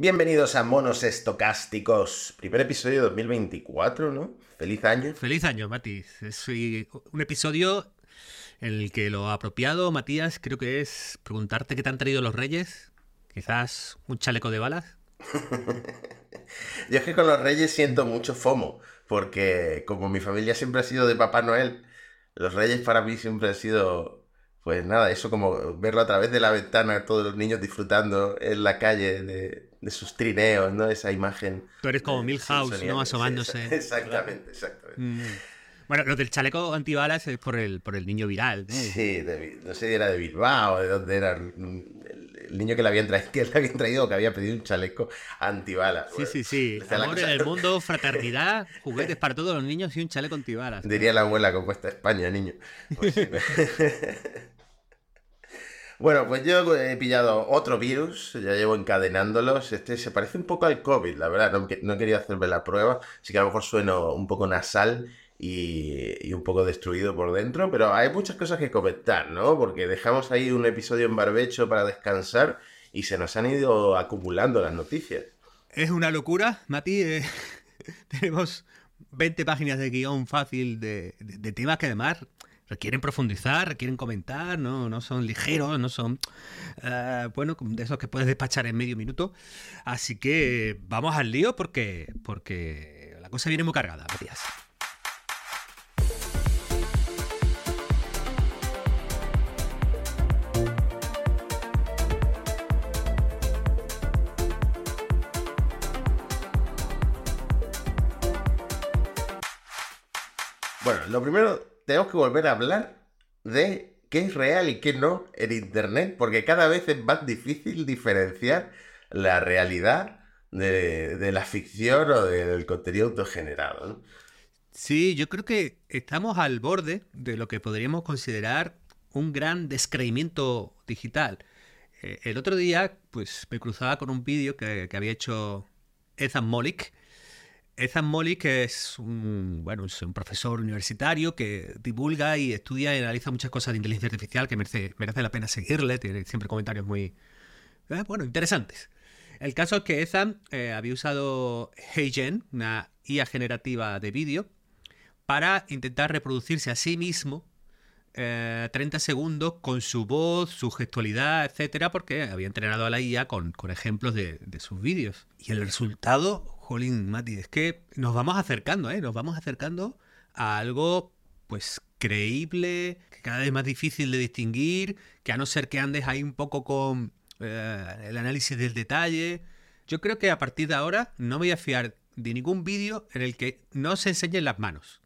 Bienvenidos a Monos Estocásticos, primer episodio de 2024, ¿no? Feliz año. Feliz año, Mati. Es un episodio en el que lo apropiado, Matías, creo que es preguntarte qué te han traído los reyes. Quizás un chaleco de balas. Yo es que con los reyes siento mucho FOMO, porque como mi familia siempre ha sido de Papá Noel, los reyes para mí siempre han sido pues nada, eso como verlo a través de la ventana, todos los niños disfrutando en la calle de, sus trineos, ¿no? Esa imagen. Tú eres como Milhouse, ¿no? Asomándose. exactamente, exactamente. Mm. Bueno, lo del chaleco antibalas es por el, por el niño viral. Sí, no sé si era de Bilbao, de dónde era el niño que le habían traído, que le habían traído que había pedido un chaleco antibalas. Sí, sí, sí. Amor en el mundo, fraternidad, juguetes para todos los niños y un chaleco antibalas. Diría la abuela que cuesta España, niño. Pues bueno, pues yo he pillado otro virus, ya llevo encadenándolos. Este se parece un poco al COVID, la verdad. No, no he querido hacerme la prueba, así que a lo mejor sueno un poco nasal y, un poco destruido por dentro, pero hay muchas cosas que comentar, ¿no? Porque dejamos ahí un episodio en barbecho para descansar y se nos han ido acumulando las noticias. Es una locura, Mati. Eh, tenemos 20 páginas de guion fácil de, temas que además requieren profundizar, requieren comentar, no, no son ligeros, no son, eh, bueno, de esos que puedes despachar en medio minuto. Así que vamos al lío porque, porque la cosa viene muy cargada, Matías. Bueno, lo primero, tenemos que volver a hablar de qué es real y qué no en Internet, porque cada vez es más difícil diferenciar la realidad de, la ficción o del contenido autogenerado. Sí, yo creo que estamos al borde de lo que podríamos considerar un gran descreimiento digital. Eh, el otro día, pues me cruzaba con un vídeo que, que había hecho Ethan Mollick, Ethan Mollick es un, bueno, es un profesor universitario que divulga y estudia y analiza muchas cosas de inteligencia artificial que merece, merece la pena seguirle, tiene siempre comentarios muy eh, bueno, interesantes. El caso es que Ethan eh, había usado HeyGen, una IA generativa de vídeo, para intentar reproducirse a sí mismo 30 eh, segundos con su voz, su gestualidad, etcétera, porque había entrenado a la IA con, ejemplos de, de sus vídeos. Y el resultado, Jolín, Mati, es que nos vamos acercando, ¿eh? Nos vamos acercando a algo, pues, creíble, que cada vez más difícil de distinguir, que a no ser que andes ahí un poco con eh, el análisis del detalle. Yo creo que a partir de ahora no me voy a fiar de ningún vídeo en el que no se enseñen las manos.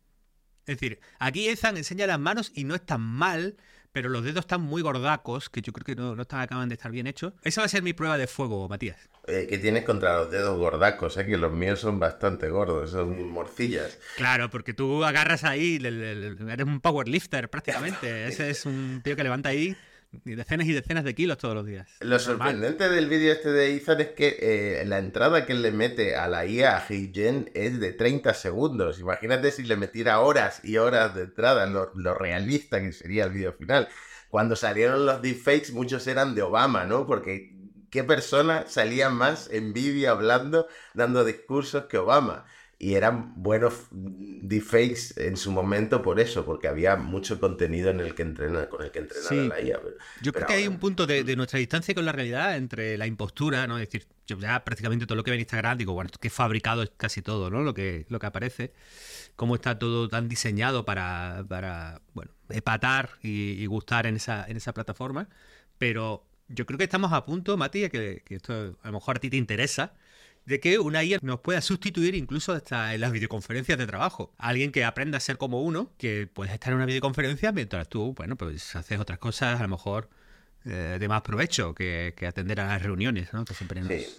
Es decir, aquí Ethan enseña las manos y no es tan mal, pero los dedos están muy gordacos, que yo creo que no, no están, acaban de estar bien hechos. Esa va a ser mi prueba de fuego, Matías. Eh, ¿Qué tienes contra los dedos gordacos? Eh? Que los míos son bastante gordos, son morcillas. Claro, porque tú agarras ahí, eres un powerlifter prácticamente. Ese es un tío que levanta ahí decenas y decenas de kilos todos los días. Lo sorprendente del vídeo este de Ethan es que eh, la entrada que él le mete a la IA, a HeyGen, es de 30 segundos. Imagínate si le metiera horas y horas de entrada, lo, lo realista que sería el vídeo final. Cuando salieron los deepfakes, muchos eran de Obama, ¿no? Porque ¿qué persona salía más en vídeo hablando, dando discursos que Obama? Y eran buenos deepfakes en su momento por eso, porque había mucho contenido en el que entrena, con el que entrenaba la IA. yo creo que hay un punto de, nuestra distancia con la realidad entre la impostura, ¿no? Es decir, yo ya prácticamente todo lo que ve en Instagram digo, bueno, que fabricado es casi todo, ¿no? Lo que, lo que aparece, cómo está todo tan diseñado para, para bueno, epatar y, gustar en esa, en esa plataforma, pero yo creo que estamos a punto, Mati, que, que esto a lo mejor a ti te interesa, de que una IA nos pueda sustituir incluso hasta en las videoconferencias de trabajo. Alguien que aprenda a ser como uno, que puedes estar en una videoconferencia mientras tú, bueno, pues haces otras cosas a lo mejor eh, de más provecho que, atender a las reuniones, ¿no?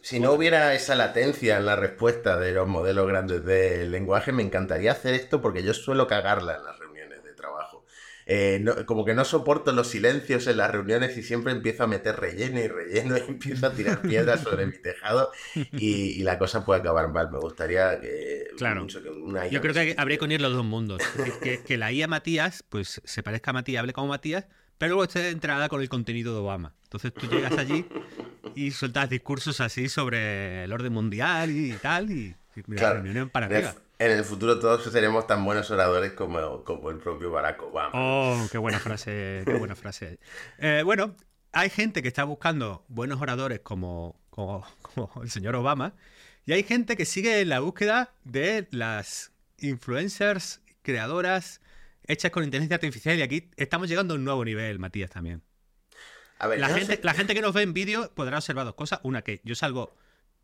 Si no hubiera esa latencia en la respuesta de los modelos grandes del lenguaje, me encantaría hacer esto porque yo suelo cagarla en las reuniones de trabajo. Eh, como que no soporto los silencios en las reuniones y siempre empiezo a meter relleno y relleno y empiezo a tirar piedras sobre mi tejado y, la cosa puede acabar mal. Me gustaría que, claro. Yo creo que habría que unir los dos mundos. que, la IA Matías pues se parezca a Matías, hable como Matías, pero luego está entrada con el contenido de Obama. Entonces tú llegas allí y sueltas discursos así sobre el orden mundial y tal, y, claro, para arriba. En el futuro todos seremos tan buenos oradores como, como el propio Barack Obama. Oh, qué buena frase, qué buena frase. Eh, bueno, hay gente que está buscando buenos oradores como, como, el señor Obama, y hay gente que sigue en la búsqueda de las influencers, creadoras, hechas con inteligencia artificial, y aquí estamos llegando a un nuevo nivel, Matías, también. A ver, la, gente, la gente que nos ve en vídeo podrá observar dos cosas. Una, que yo salgo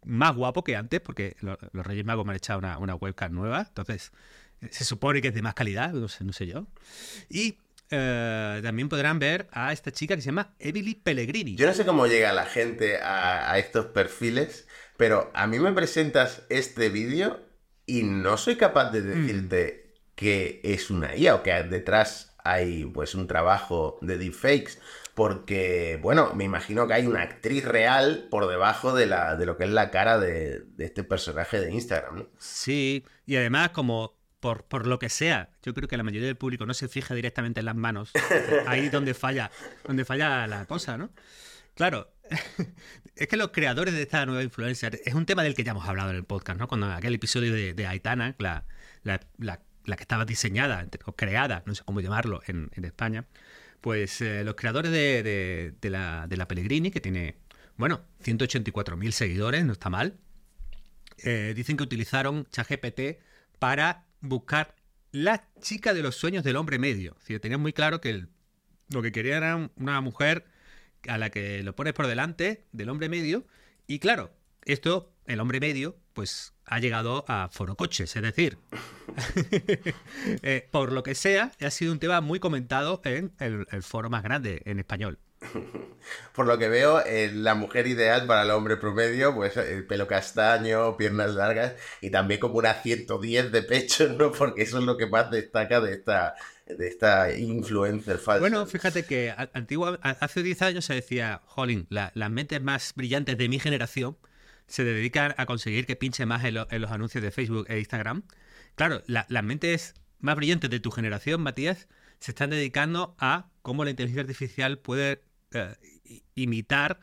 más guapo que antes, porque los, Reyes Magos me han echado una, una, webcam nueva, entonces se supone que es de más calidad, no sé, no sé yo. Y eh, también podrán ver a esta chica que se llama Emily Pellegrini. Yo no sé cómo llega la gente a, estos perfiles, pero a mí me presentas este vídeo y no soy capaz de decirte mm. que es una IA o que detrás hay pues un trabajo de deepfakes porque, bueno, me imagino que hay una actriz real por debajo de, la, de lo que es la cara de, este personaje de Instagram, ¿no? Sí, y además como por, por, lo que sea, yo creo que la mayoría del público no se fija directamente en las manos, ahí donde falla, donde falla la cosa, ¿no? Claro, es que los creadores de esta nueva influencer, es un tema del que ya hemos hablado en el podcast, ¿no? Cuando aquel episodio de, de Aitana, la, la, la, que estaba diseñada o creada, no sé cómo llamarlo, en, España, pues eh, los creadores de, la, de, la, Pellegrini, que tiene, bueno, 184.000 seguidores, no está mal, eh, dicen que utilizaron ChatGPT para buscar la chica de los sueños del hombre medio. Si tenían muy claro que lo que querían era una mujer a la que lo pones por delante del hombre medio. Y claro, esto, el hombre medio, pues ha llegado a forocoches, es decir, eh, por lo que sea, ha sido un tema muy comentado en el, foro más grande en español. Por lo que veo, eh, la mujer ideal para el hombre promedio, pues el pelo castaño, piernas largas y también como una 110 de pecho, ¿no? Porque eso es lo que más destaca de esta, de esta influencer falsa. Bueno, fíjate que hace 10 años se decía, Jolín, las mentes más brillantes de mi generación se dedican a conseguir que pinche más en, los anuncios de Facebook e Instagram. Claro, las mentes más brillantes de tu generación, Matías, se están dedicando a cómo la inteligencia artificial puede eh, imitar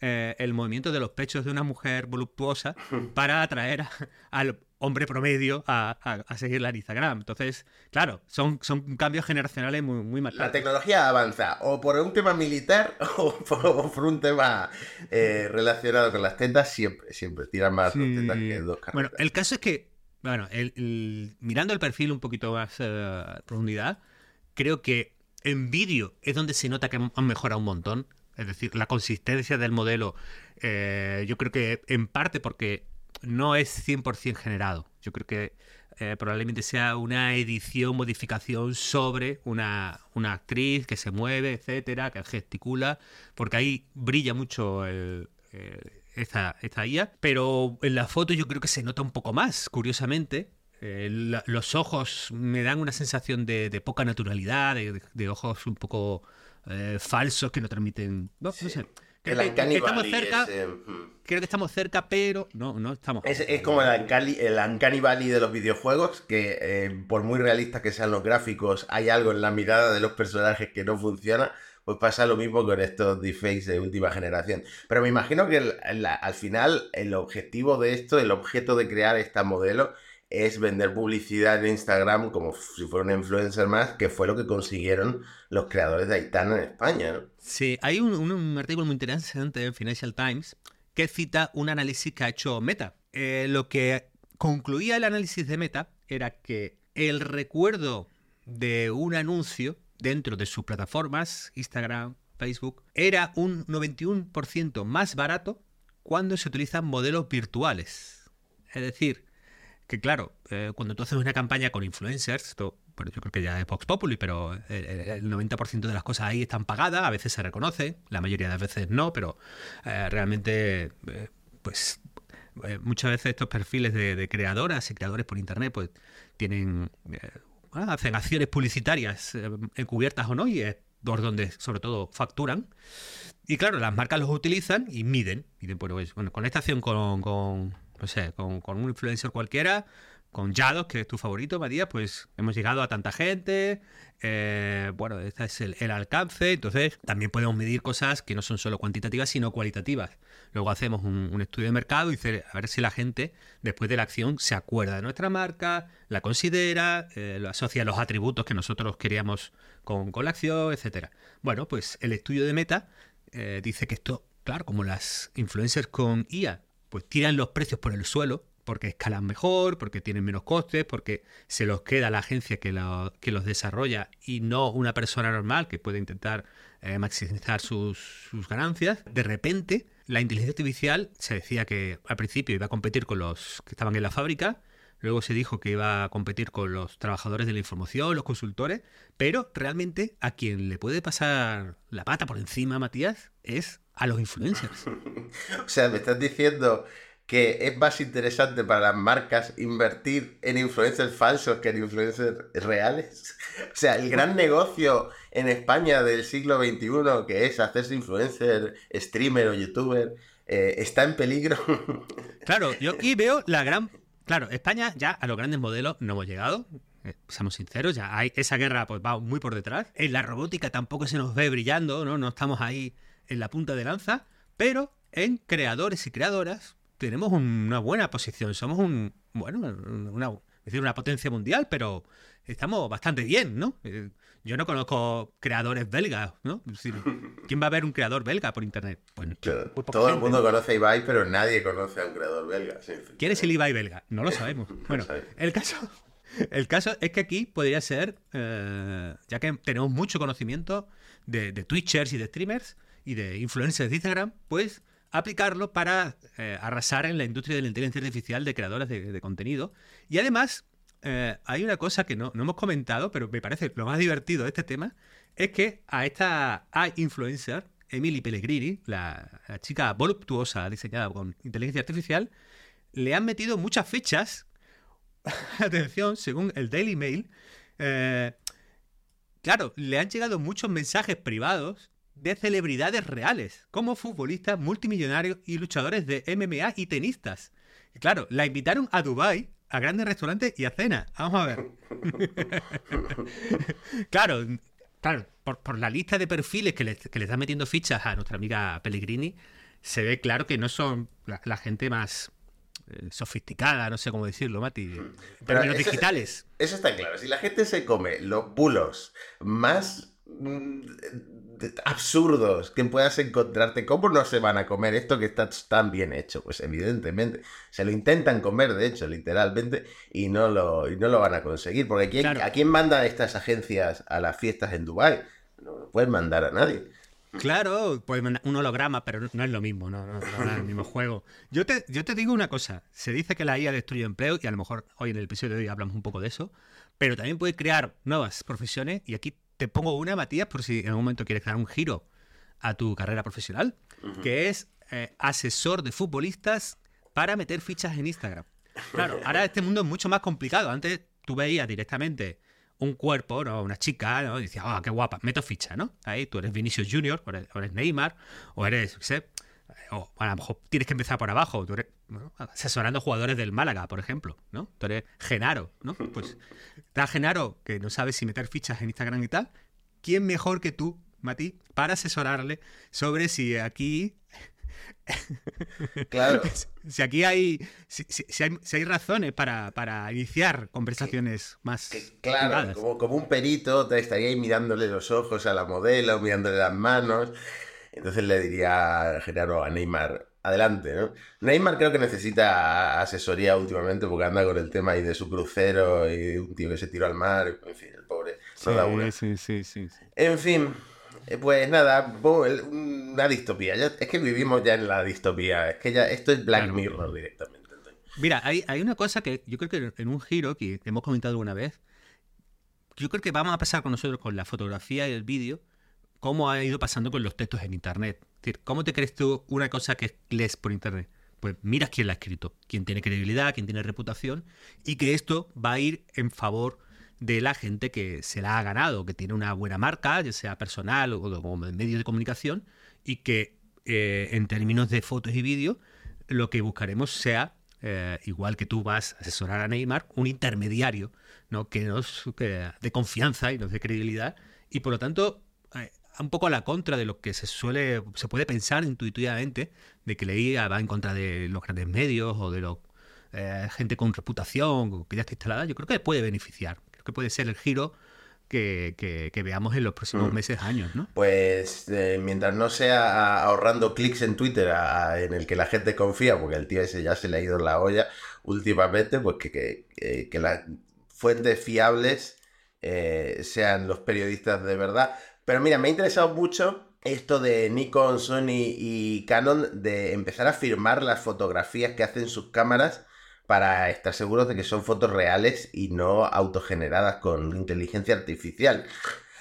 eh, el movimiento de los pechos de una mujer voluptuosa para atraer al hombre promedio a, seguirla en Instagram. Entonces, claro, son, son cambios generacionales muy, muy marcados. La tecnología avanza o por un tema militar o por, un tema eh, relacionado con las tetas, siempre, siempre tiran más tetas que dos carreras. Bueno, el caso es que, bueno, el, mirando el perfil un poquito más eh, profundidad, creo que en vídeo es donde se nota que han mejorado un montón. Es decir, la consistencia del modelo, eh, yo creo que en parte porque no es 100% generado. Yo creo que eh, probablemente sea una edición, modificación sobre una, actriz que se mueve, etcétera, que gesticula, porque ahí brilla mucho esta, esta IA. Pero en la foto yo creo que se nota un poco más, curiosamente. Eh, los ojos me dan una sensación de, poca naturalidad, de, ojos un poco eh, falsos que no transmiten. No, sé. Creo que, estamos cerca. Creo que estamos cerca, pero no, no estamos. Es, es como el Uncanny, el Uncanny, Valley de los videojuegos, que eh, por muy realistas que sean los gráficos, hay algo en la mirada de los personajes que no funciona. Pues pasa lo mismo con estos deepfakes de última generación. Pero me imagino que al final el objetivo de esto, el objeto de crear esta modelo, es vender publicidad en Instagram como si fuera un influencer más, que fue lo que consiguieron los creadores de Aitana en España. Sí, hay un, artículo muy interesante en Financial Times que cita un análisis que ha hecho Meta. Eh, lo que concluía el análisis de Meta era que el recuerdo de un anuncio dentro de sus plataformas, Instagram, Facebook, era un 91% más barato cuando se utilizan modelos virtuales. Es decir, que claro, eh, cuando tú haces una campaña con influencers, esto, bueno, yo creo que ya es Vox Populi, pero el, 90% de las cosas ahí están pagadas, a veces se reconoce, la mayoría de las veces no, pero eh, realmente, eh, pues muchas veces estos perfiles de, creadoras y creadores por internet, pues tienen, hacen acciones publicitarias encubiertas o no, y es por donde sobre todo facturan. Y claro, las marcas los utilizan y miden. Miden, pues, bueno, con esta acción con no sé, con, un influencer cualquiera, con Yados, que es tu favorito, Matías, pues hemos llegado a tanta gente, eh, bueno, este es el, alcance, entonces también podemos medir cosas que no son solo cuantitativas, sino cualitativas. Luego hacemos un, estudio de mercado y a ver si la gente, después de la acción, se acuerda de nuestra marca, la considera, eh, lo asocia a los atributos que nosotros queríamos con, la acción, etcétera. Bueno, pues el estudio de meta eh, dice que esto, claro, como las influencers con IA, pues tiran los precios por el suelo, porque escalan mejor, porque tienen menos costes, porque se los queda la agencia que, que los desarrolla y no una persona normal que puede intentar eh, maximizar sus, sus, ganancias. De repente, la inteligencia artificial se decía que al principio iba a competir con los que estaban en la fábrica, luego se dijo que iba a competir con los trabajadores de la información, los consultores, pero realmente a quien le puede pasar la pata por encima, Matías, es a los influencers. o sea, me estás diciendo que es más interesante para las marcas invertir en influencers falsos que en influencers reales. O sea, el gran negocio en España del siglo XXI, que es hacerse influencer, streamer o youtuber, eh, está en peligro. Claro, yo aquí veo la gran... Claro, España ya a los grandes modelos no hemos llegado. Eh, seamos sinceros, ya hay esa guerra pues va muy por detrás. En la robótica tampoco se nos ve brillando, ¿no? No estamos ahí en la punta de lanza, pero en creadores y creadoras tenemos una buena posición. Somos un, bueno, una, decir, una potencia mundial, pero estamos bastante bien, ¿no? Eh, yo no conozco creadores belgas, ¿no? ¿Quién va a ver un creador belga por internet? Pues, todo el mundo conoce a Ibai, pero nadie conoce a un creador belga. ¿Quién es el Ibai belga? No lo sabemos. Bueno, el caso, el caso es que aquí podría ser, eh, ya que tenemos mucho conocimiento de, de Twitchers y de streamers y de influencers de Instagram, pues aplicarlo para eh, arrasar en la industria de la inteligencia artificial de creadoras de, contenido. Y además, eh, hay una cosa que no, hemos comentado, pero me parece lo más divertido de este tema, es que a esta influencer, Emily Pellegrini, la, chica voluptuosa diseñada con inteligencia artificial, le han metido muchas fechas. Atención, según el Daily Mail. Eh, claro, le han llegado muchos mensajes privados de celebridades reales, como futbolistas, multimillonarios y luchadores de MMA y tenistas. Y claro, la invitaron a Dubai a grandes restaurantes y a cena. Vamos a ver. claro, claro por, la lista de perfiles que le, que le están metiendo fichas a nuestra amiga Pellegrini, se ve claro que no son la, gente más eh, sofisticada, no sé cómo decirlo, Mati, pero los digitales. Eso está claro. Si la gente se come los bulos más absurdos que puedas encontrarte. ¿Cómo no se van a comer esto que está tan bien hecho? Pues evidentemente. Se lo intentan comer, de hecho, literalmente, y no lo, no lo van a conseguir. Porque ¿quién, ¿a quién mandan estas agencias a las fiestas en Dubái? No pueden mandar a nadie. Claro, pues un holograma, pero no es lo mismo, no, no, es el mismo juego. Yo te, yo te digo una cosa, se dice que la IA destruye empleo y a lo mejor hoy en el episodio de hoy hablamos un poco de eso, pero también puede crear nuevas profesiones y aquí te pongo una, Matías, por si en algún momento quieres dar un giro a tu carrera profesional, que es eh, asesor de futbolistas para meter fichas en Instagram. Claro, ahora este mundo es mucho más complicado. Antes tú veías directamente un cuerpo, ¿no? una chica, ¿no? y decías, ah, qué guapa, meto ficha, ¿no? Ahí tú eres Vinicius Junior, o eres, Neymar, o eres, sé, o a lo mejor tienes que empezar por abajo, tú eres asesorando jugadores del Málaga, por ejemplo, ¿no? Tú eres Genaro, ¿no? Pues está Genaro que no sabe si meter fichas en Instagram y tal. ¿Quién mejor que tú, Mati, para asesorarle sobre si aquí Claro. Si aquí hay si, hay, razones para, iniciar conversaciones más. claro, como, como, un perito, te estaría ahí mirándole los ojos a la modelo, mirándole las manos. Entonces le diría a Genaro, a Neymar, adelante, ¿no? Neymar creo que necesita asesoría últimamente porque anda con el tema ahí de su crucero y un tío que se tiró al mar, en fin, el pobre. Sí, sí, sí, En fin, eh, pues nada, una distopía. es que vivimos ya en la distopía. Es que ya esto es Black Mirror directamente. Mira, hay, hay una cosa que yo creo que en un giro que hemos comentado alguna vez, yo creo que vamos a pasar con nosotros con la fotografía y el vídeo, cómo ha ido pasando con los textos en Internet. decir, ¿cómo te crees tú una cosa que lees por Internet? Pues miras quién la ha escrito, quién tiene credibilidad, quién tiene reputación, y que esto va a ir en favor de la gente que se la ha ganado, que tiene una buena marca, ya sea personal o como medio de comunicación, y que eh, en términos de fotos y vídeos, lo que buscaremos sea eh, igual que tú vas a asesorar a Neymar, un intermediario ¿no? que nos de confianza y nos de credibilidad. Y por lo tanto, un poco a la contra de lo que se suele, se puede pensar intuitivamente, de que leía va en contra de los grandes medios o de la eh, gente con reputación que ya está instalada, yo creo que puede beneficiar. Creo que puede ser el giro que, veamos en los próximos mm. meses, años, ¿no? Pues eh, mientras no sea ahorrando clics en Twitter en el que la gente confía, porque el tío ese ya se le ha ido la olla últimamente, pues que, que, las fuentes fiables eh, sean los periodistas de verdad. Pero mira, me ha interesado mucho esto de Nikon, Sony y Canon de empezar a firmar las fotografías que hacen sus cámaras para estar seguros de que son fotos reales y no autogeneradas con inteligencia artificial.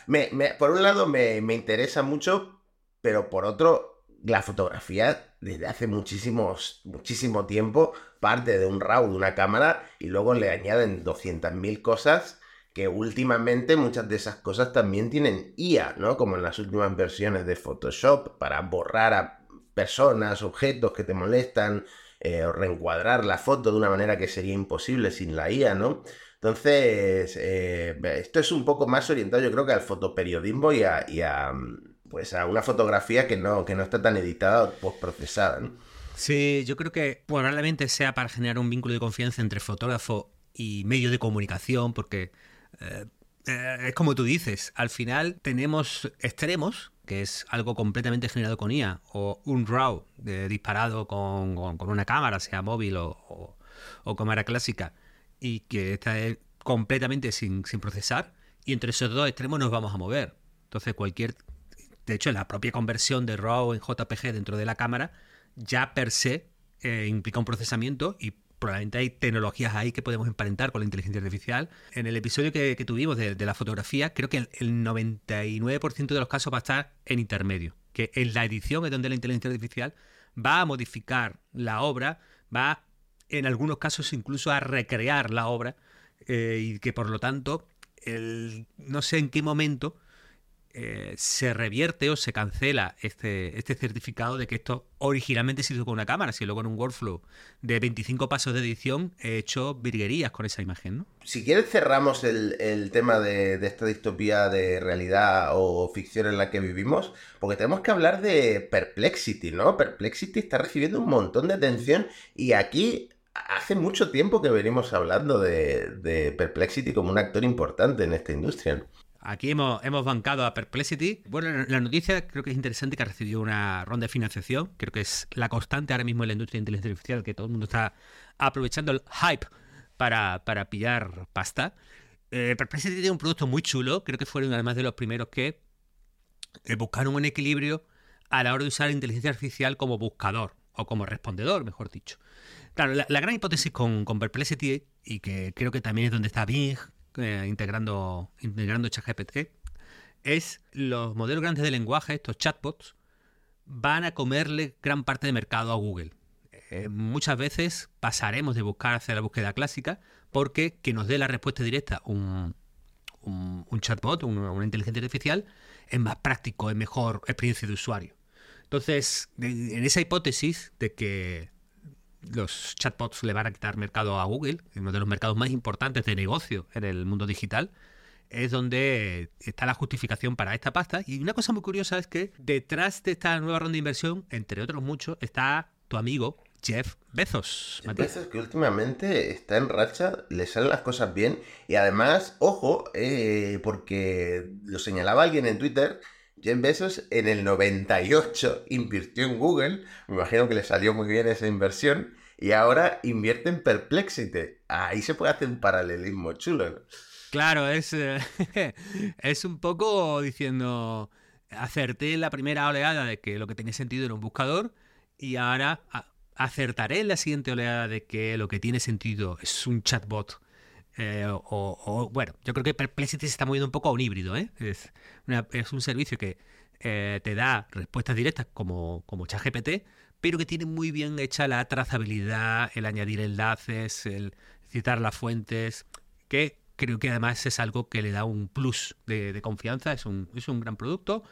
Me, por un lado me, interesa mucho, pero por otro, la fotografía desde hace muchísimos, muchísimo tiempo parte de un RAW de una cámara y luego le añaden 200.000 cosas que últimamente muchas de esas cosas también tienen IA, ¿no? Como en las últimas versiones de Photoshop para borrar a personas, objetos que te molestan, eh, reencuadrar la foto de una manera que sería imposible sin la IA, ¿no? Entonces, eh, esto es un poco más orientado, yo creo que al fotoperiodismo y a, pues a una fotografía que no, que no está tan editada o postprocesada, ¿no? Sí, yo creo que probablemente sea para generar un vínculo de confianza entre fotógrafo y medio de comunicación, porque eh, es como tú dices, al final tenemos extremos que es algo completamente generado con IA, o un RAW disparado con, una cámara, sea móvil o, cámara clásica, y que está completamente sin, procesar, y entre esos dos extremos nos vamos a mover. Entonces cualquier, de hecho la propia conversión de RAW en JPG dentro de la cámara ya per se eh, implica un procesamiento y probablemente hay tecnologías ahí que podemos emparentar con la inteligencia artificial. En el episodio que, tuvimos de, la fotografía, creo que el, 99% de los casos va a estar en intermedio, que en la edición es donde la inteligencia artificial va a modificar la obra, va en algunos casos incluso a recrear la obra eh, y que por lo tanto, el, no sé en qué momento eh, se revierte o se cancela este, este certificado de que esto originalmente se hizo con una cámara, si luego en un workflow de 25 pasos de edición he hecho virguerías con esa imagen, ¿no? Si quieres cerramos el, tema de, esta distopía de realidad o ficción en la que vivimos, porque tenemos que hablar de Perplexity, ¿no? Perplexity está recibiendo un montón de atención y aquí hace mucho tiempo que venimos hablando de, de Perplexity como un actor importante en esta industria. Aquí hemos, hemos bancado a Perplexity. Bueno, la noticia creo que es interesante que ha recibido una ronda de financiación. Creo que es la constante ahora mismo en la industria de inteligencia artificial, que todo el mundo está aprovechando el hype para, pillar pasta. Eh, Perplexity tiene un producto muy chulo. Creo que fueron además de los primeros que buscaron un equilibrio a la hora de usar inteligencia artificial como buscador o como respondedor, mejor dicho. Claro, la, gran hipótesis con Perplexity, y que creo que también es donde está Bing, eh, integrando, integrando ChatGPT, es los modelos grandes de lenguaje, estos chatbots, van a comerle gran parte de mercado a Google. Eh, muchas veces pasaremos de buscar hacia la búsqueda clásica porque que nos dé la respuesta directa un, un, chatbot, una inteligencia artificial, es más práctico, es mejor experiencia de usuario. Entonces, en esa hipótesis de que los chatbots le van a quitar mercado a Google, uno de los mercados más importantes de negocio en el mundo digital, es donde está la justificación para esta pasta. Y una cosa muy curiosa es que detrás de esta nueva ronda de inversión, entre otros muchos, está tu amigo Jeff Bezos. Jeff Bezos que últimamente está en racha, le salen las cosas bien y además, ojo, eh, porque lo señalaba alguien en Twitter, Jeff Bezos en el 98 invirtió en Google, me imagino que le salió muy bien esa inversión, y ahora invierte en Perplexity. Ahí se puede hacer un paralelismo chulo. Claro, es, eh, es un poco diciendo, acerté en la primera oleada de que lo que tenía sentido era un buscador, y ahora acertaré en la siguiente oleada de que lo que tiene sentido es un chatbot eh, o, bueno, yo creo que Perplexity se está moviendo un poco a un híbrido. ¿eh? Es, es, un servicio que eh, te da respuestas directas como, como ChatGPT, pero que tiene muy bien hecha la trazabilidad, el añadir enlaces, el citar las fuentes, que creo que además es algo que le da un plus de, confianza, es un, es un gran producto.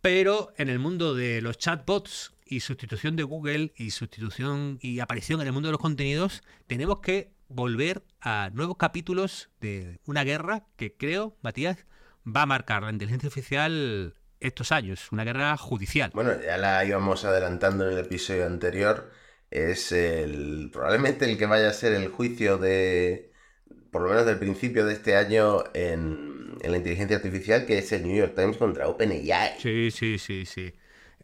Pero en el mundo de los chatbots y sustitución de Google y sustitución y aparición en el mundo de los contenidos, tenemos que volver a nuevos capítulos de una guerra que creo, Matías, va a marcar la inteligencia artificial estos años, una guerra judicial. Bueno, ya la íbamos adelantando en el episodio anterior. Es el probablemente el que vaya a ser el juicio de, por lo menos del principio de este año en, la inteligencia artificial, que es el New York Times contra OpenAI. Sí, sí, sí, sí.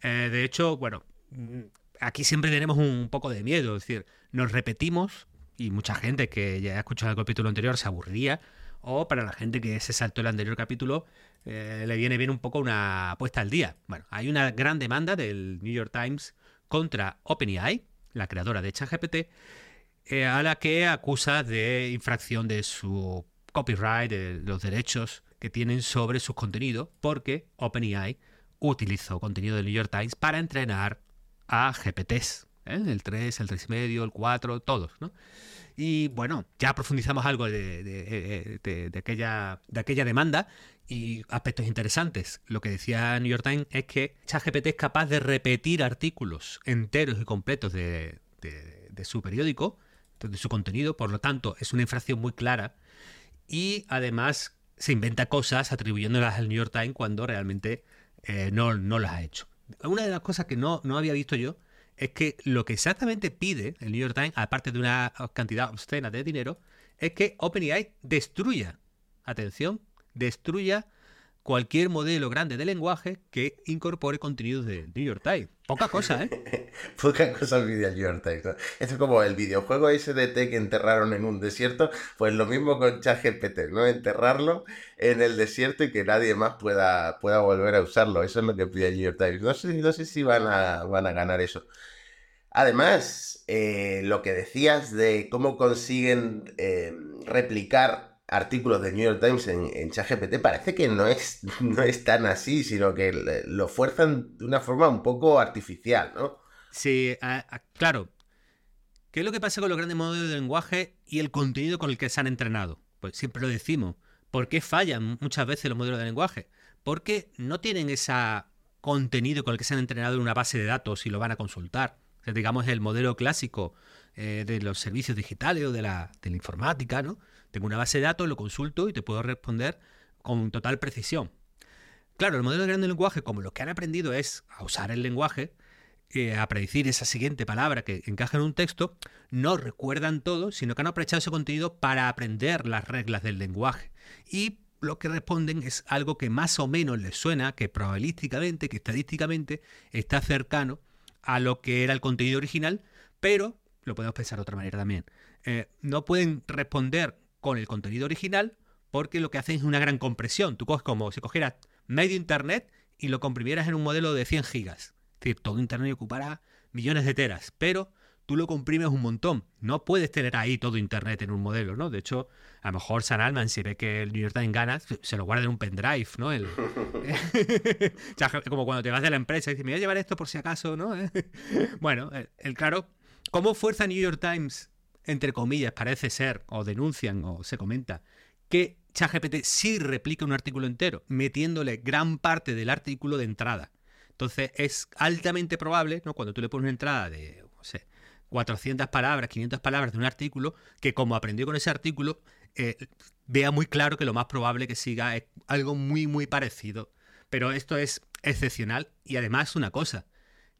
Eh, de hecho, bueno, mm, aquí siempre tenemos un poco de miedo, es decir, nos repetimos y mucha gente que ya ha escuchado el capítulo anterior se aburría o para la gente que se saltó el anterior capítulo, eh, le viene bien un poco una puesta al día. Bueno, hay una gran demanda del New York Times contra OpenAI, la creadora de ChatGPT, eh, a la que acusa de infracción de su copyright, de los derechos que tienen sobre sus contenidos, porque OpenAI utilizó contenido del New York Times para entrenar a GPTs, ¿eh? el 3, el 3,5, el 4, todos, ¿no? Y bueno, ya profundizamos algo de, aquella, de aquella demanda y aspectos interesantes. Lo que decía New York Times es que ChatGPT es capaz de repetir artículos enteros y completos de, su periódico, de su contenido, por lo tanto es una infracción muy clara y además se inventa cosas atribuyéndolas al New York Times cuando realmente eh, no, no las ha hecho. Una de las cosas que no, no había visto yo es que lo que exactamente pide el New York Times, aparte de una cantidad obscena de dinero, es que OpenAI destruya, atención, destruya cualquier modelo grande de lenguaje que incorpore contenidos de New York Times. Poca cosa, ¿eh? Poca cosa el New York Times. Esto es como el videojuego SDT que enterraron en un desierto, pues lo mismo con ChatGPT, ¿no? Enterrarlo en el desierto y que nadie más pueda, pueda volver a usarlo. Eso es lo que pide el New York Times. No sé, no sé si van a, van a ganar eso. Además, eh, lo que decías de cómo consiguen eh, replicar artículos de New York Times en, en ChatGPT parece que no es, no es tan así, sino que lo fuerzan de una forma un poco artificial, ¿no? Sí, claro. ¿Qué es lo que pasa con los grandes modelos de lenguaje y el contenido con el que se han entrenado? Pues siempre lo decimos. ¿Por qué fallan muchas veces los modelos de lenguaje? Porque no tienen ese contenido con el que se han entrenado en una base de datos y lo van a consultar digamos el modelo clásico eh, de los servicios digitales o de la, informática, ¿no? Tengo una base de datos, lo consulto y te puedo responder con total precisión. Claro, el modelo de grande lenguaje, como lo que han aprendido es a usar el lenguaje, eh, a predecir esa siguiente palabra que encaja en un texto, no recuerdan todo, sino que han aprovechado ese contenido para aprender las reglas del lenguaje. Y lo que responden es algo que más o menos les suena, que probabilísticamente, que estadísticamente está cercano a lo que era el contenido original, pero lo podemos pensar de otra manera también. Eh, no pueden responder con el contenido original porque lo que hacen es una gran compresión. Tú coges como si cogieras medio Internet y lo comprimieras en un modelo de 100 gigas. Es decir, todo Internet ocupará millones de teras, pero tú lo comprimes un montón. No puedes tener ahí todo Internet en un modelo, ¿no? De hecho, a lo mejor San Alman, si ve que el New York Times gana, se lo guarda en un pendrive, ¿no? El... como cuando te vas de la empresa y dices, me voy a llevar esto por si acaso, ¿no? bueno, el, claro, ¿cómo fuerza New York Times, entre comillas, parece ser, o denuncian, o se comenta, que ChatGPT sí replica un artículo entero, metiéndole gran parte del artículo de entrada? Entonces es altamente probable, ¿no? Cuando tú le pones una entrada de, no sé, 400 palabras, 500 palabras de un artículo, que como aprendió con ese artículo, eh, vea muy claro que lo más probable que siga es algo muy, muy parecido. Pero esto es excepcional y además una cosa,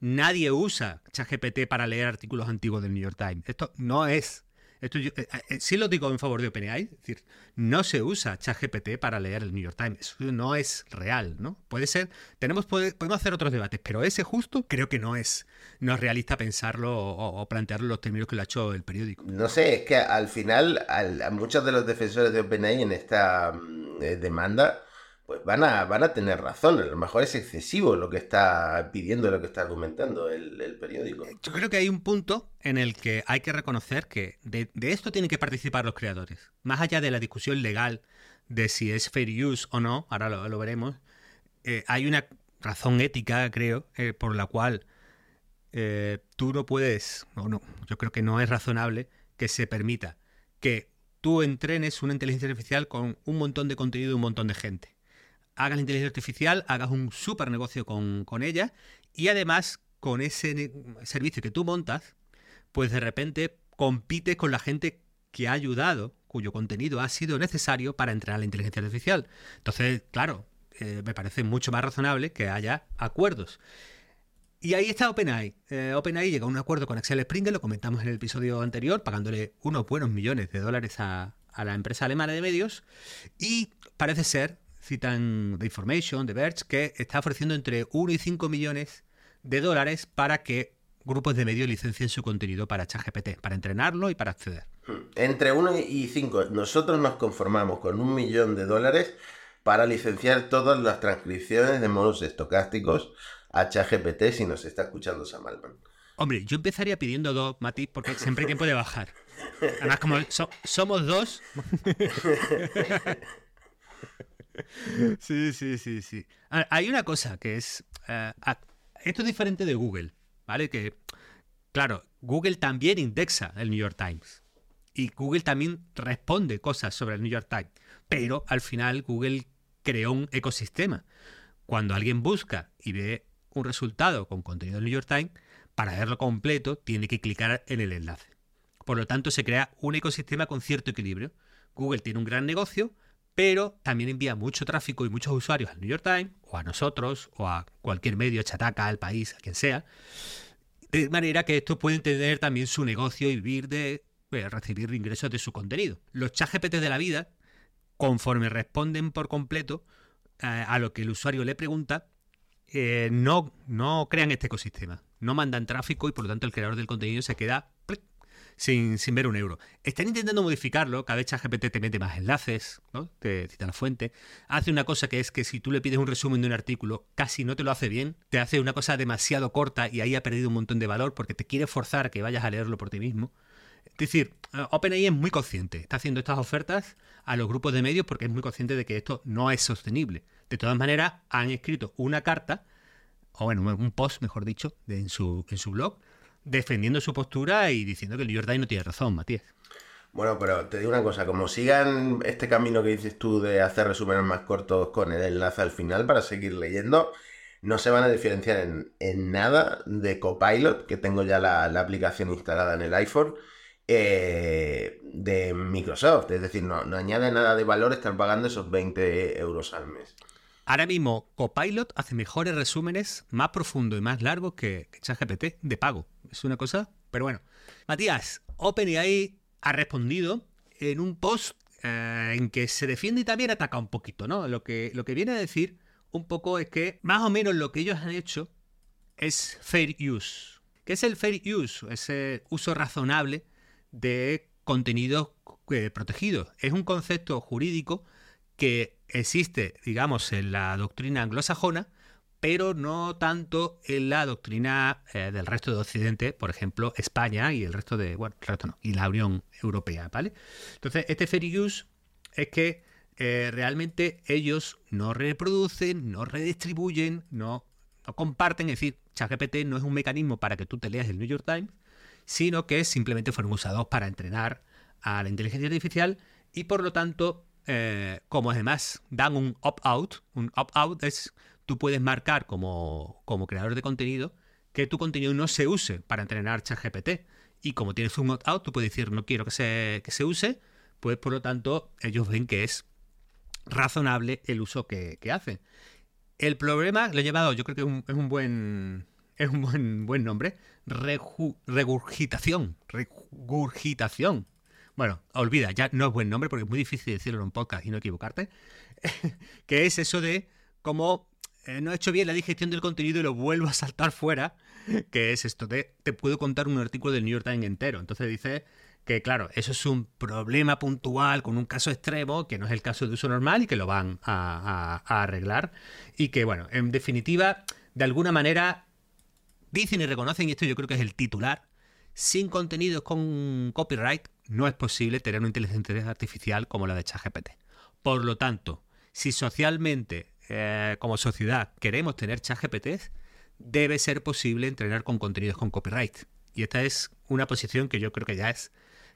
nadie usa ChatGPT para leer artículos antiguos del New York Times. Esto no es esto yo, eh, eh, sí lo digo en favor de OpenAI, es decir, no se usa ChatGPT para leer el New York Times, eso no es real, ¿no? Puede ser, tenemos, podemos hacer otros debates, pero ese justo creo que no es, no es realista pensarlo o, plantearlo en los términos que lo ha hecho el periódico. No sé, es que al final a muchos de los defensores de OpenAI en esta mm, eh, demanda pues van a, van a tener razón. A lo mejor es excesivo lo que está pidiendo, lo que está argumentando el, periódico. Yo creo que hay un punto en el que hay que reconocer que de, esto tienen que participar los creadores. Más allá de la discusión legal de si es fair use o no, ahora lo, veremos, eh, hay una razón ética, creo, eh, por la cual eh, tú no puedes, o no, yo creo que no es razonable que se permita que tú entrenes una inteligencia artificial con un montón de contenido de un montón de gente hagas la inteligencia artificial, hagas un súper negocio con, ella y además con ese servicio que tú montas, pues de repente compites con la gente que ha ayudado, cuyo contenido ha sido necesario para entrenar la inteligencia artificial. Entonces, claro, eh, me parece mucho más razonable que haya acuerdos. Y ahí está OpenAI. Eh, OpenAI llega a un acuerdo con Axel Springer, lo comentamos en el episodio anterior, pagándole unos buenos millones de dólares a, a la empresa alemana de medios. Y parece ser, citan The Information, The Verge, que está ofreciendo entre 1 y 5 millones de dólares para que grupos de medios licencien su contenido para ChatGPT, para entrenarlo y para acceder. Entre 1 y 5, nosotros nos conformamos con un millón de dólares para licenciar todas las transcripciones de modos estocásticos a ChatGPT si nos está escuchando Samalman. Hombre, yo empezaría pidiendo dos, Mati, porque siempre hay tiempo de bajar. Además, como somos dos. sí, sí, sí, sí. Hay una cosa que es. Eh, esto es diferente de Google, ¿vale? Que, claro, Google también indexa el New York Times. Y Google también responde cosas sobre el New York Times. Pero al final Google creó un ecosistema. Cuando alguien busca y ve un resultado con contenido del New York Times, para verlo completo tiene que clicar en el enlace. Por lo tanto, se crea un ecosistema con cierto equilibrio. Google tiene un gran negocio, pero también envía mucho tráfico y muchos usuarios al New York Times, o a nosotros, o a cualquier medio, Chataca, al país, a quien sea. De manera que estos pueden tener también su negocio y vivir de eh, recibir ingresos de su contenido. Los chat GPT de la vida, conforme responden por completo eh, a lo que el usuario le pregunta, eh, no, no crean este ecosistema. No mandan tráfico y por lo tanto el creador del contenido se queda sin, sin, ver un euro. Están intentando modificarlo, cada vez ChatGPT te mete más enlaces, ¿no? te cita la fuente. Hace una cosa que es que si tú le pides un resumen de un artículo, casi no te lo hace bien, te hace una cosa demasiado corta y ahí ha perdido un montón de valor porque te quiere forzar que vayas a leerlo por ti mismo. Es decir, eh, OpenAI es muy consciente, está haciendo estas ofertas a los grupos de medios porque es muy consciente de que esto no es sostenible. De todas maneras, han escrito una carta, o bueno, un post, mejor dicho, en, su, en su blog, defendiendo su postura y diciendo que el Times no tiene razón, Matías. Bueno, pero te digo una cosa, como sigan este camino que dices tú de hacer resúmenes más cortos con el enlace al final para seguir leyendo, no se van a diferenciar en, nada de Copilot, que tengo ya la, aplicación instalada en el iPhone, eh, de Microsoft. Es decir, no añade nada de valor estar pagando esos 20 euros al mes. Ahora mismo Copilot hace mejores resúmenes más profundos y más largos que, ChatGPT de pago. Es una cosa, pero bueno. Matías, OpenAI ha respondido en un post eh, en que se defiende y también ataca un poquito, ¿no? Lo que, lo que viene a decir un poco es que más o menos lo que ellos han hecho es fair use. ¿Qué es el fair use? Ese uso razonable de contenidos eh, protegidos. Es un concepto jurídico que existe, digamos, en la doctrina anglosajona, pero no tanto en la doctrina eh, del resto de Occidente, por ejemplo, España y el resto de, bueno, el resto no, y la Unión Europea, ¿vale? Entonces, este fair use es que eh, realmente ellos no reproducen, no redistribuyen, no, no comparten, es decir, ChatGPT no es un mecanismo para que tú te leas el New York Times, sino que simplemente fueron usados para entrenar a la inteligencia artificial y por lo tanto eh, como además dan un opt-out, un opt-out es, tú puedes marcar como, como creador de contenido que tu contenido no se use para entrenar ChatGPT. Y como tienes un opt-out, tú puedes decir no quiero que se, que se use, pues por lo tanto ellos ven que es razonable el uso que, hacen. El problema lo he llevado, yo creo que es un, buen es un buen, buen nombre, regurgitación, regurgitación bueno, olvida, ya no es buen nombre porque es muy difícil decirlo en un podcast y no equivocarte, que es eso de cómo eh, no he hecho bien la digestión del contenido y lo vuelvo a saltar fuera, que es esto de, te puedo contar un artículo del New York Times entero. Entonces dice que, claro, eso es un problema puntual con un caso extremo, que no es el caso de uso normal y que lo van a, a arreglar. Y que, bueno, en definitiva, de alguna manera, dicen y reconocen, y esto yo creo que es el titular, sin contenidos con copyright, no es posible tener una inteligencia artificial como la de ChatGPT. Por lo tanto, si socialmente, eh, como sociedad, queremos tener ChatGPT, debe ser posible entrenar con contenidos con copyright. Y esta es una posición que yo creo que ya es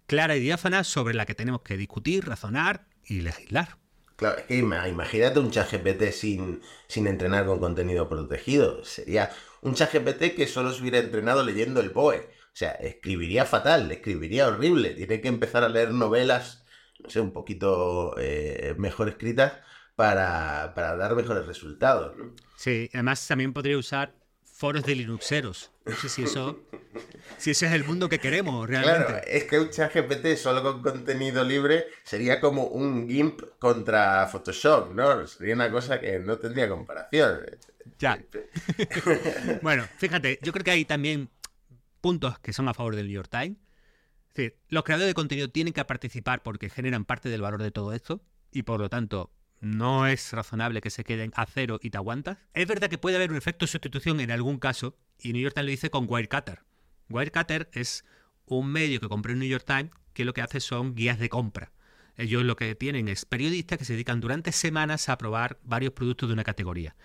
clara y diáfana sobre la que tenemos que discutir, razonar y legislar. Claro, es que imagínate un chat GPT sin, sin entrenar con contenido protegido. Sería un chat GPT que solo se hubiera entrenado leyendo el BOE. O sea, escribiría fatal, escribiría horrible. Tiene que empezar a leer novelas, no sé, un poquito eh, mejor escritas para, para, dar mejores resultados. ¿no? Sí, además también podría usar foros de Linuxeros. No sé si eso, si ese es el mundo que queremos realmente. Claro, es que un chat GPT solo con contenido libre sería como un GIMP contra Photoshop, ¿no? Sería una cosa que no tendría comparación. Ya. bueno, fíjate, yo creo que hay también puntos que son a favor del New York Times. Es decir, los creadores de contenido tienen que participar porque generan parte del valor de todo esto y por lo tanto no es razonable que se queden a cero y te aguantas. Es verdad que puede haber un efecto de sustitución en algún caso, y New York Times lo dice con Wirecutter. Wirecutter es un medio que compré en New York Times que lo que hace son guías de compra. Ellos lo que tienen es periodistas que se dedican durante semanas a probar varios productos de una categoría.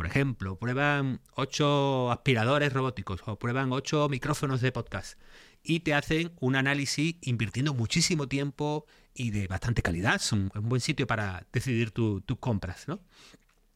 Por ejemplo, prueban ocho aspiradores robóticos o prueban ocho micrófonos de podcast y te hacen un análisis invirtiendo muchísimo tiempo y de bastante calidad. Es un, buen sitio para decidir tus compras, ¿no?